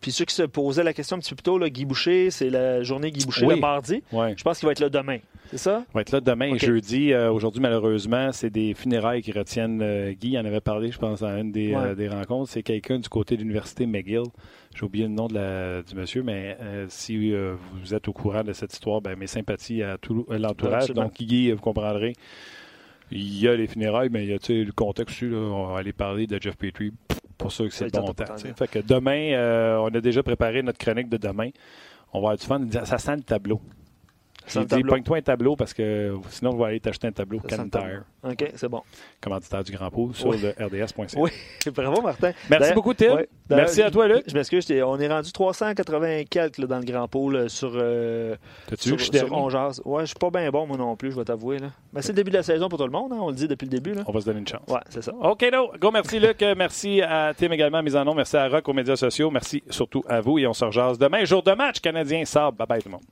puis ceux qui se posaient la question un petit peu plus tôt, là, Guy Boucher, c'est la journée Guy Boucher le mardi. Je pense qu'il va être là demain. C'est ça? Il va être là demain et jeudi. Euh, aujourd'hui, malheureusement, c'est des funérailles qui retiennent euh, Guy. Il en avait parlé, je pense, à une des, des rencontres. C'est quelqu'un du côté de l'Université McGill. J'ai oublié le nom de la, du monsieur, mais si vous êtes au courant de cette histoire, ben, mes sympathies à tout l'entourage. Donc, Guy, vous comprendrez il y a les funérailles, mais il y a le contexte là, on va aller parler de Jeff Petrie. Pour ça que c'est bon temps. Fait que demain, euh, on a déjà préparé notre chronique de demain. On va avoir du fun. Ça sent le tableau. J'ai dit, pogne-toi un tableau parce que sinon, on va aller t'acheter un tableau Tire. OK, c'est bon. Commanditaire du Grand Pot sur le RDS.ca. Oui, *laughs* bravo, Martin. Merci beaucoup, Tim. Merci à toi, Luc. Je m'excuse, on est rendu 380 quelques dans le Grand Pot sur, euh, sur, sur. Ouais, je suis pas bien bon, moi non plus, je vais t'avouer. Mais c'est le début de la saison pour tout le monde, hein, on le dit depuis le début. Là. On va se donner une chance. Ouais, c'est ça. OK, no. Go, merci, Luc. merci à Tim également, mise en nom. Merci à Rock aux médias sociaux. Merci surtout à vous et on se rejase demain, jour de match canadien. Sable. Bye bye, tout le monde.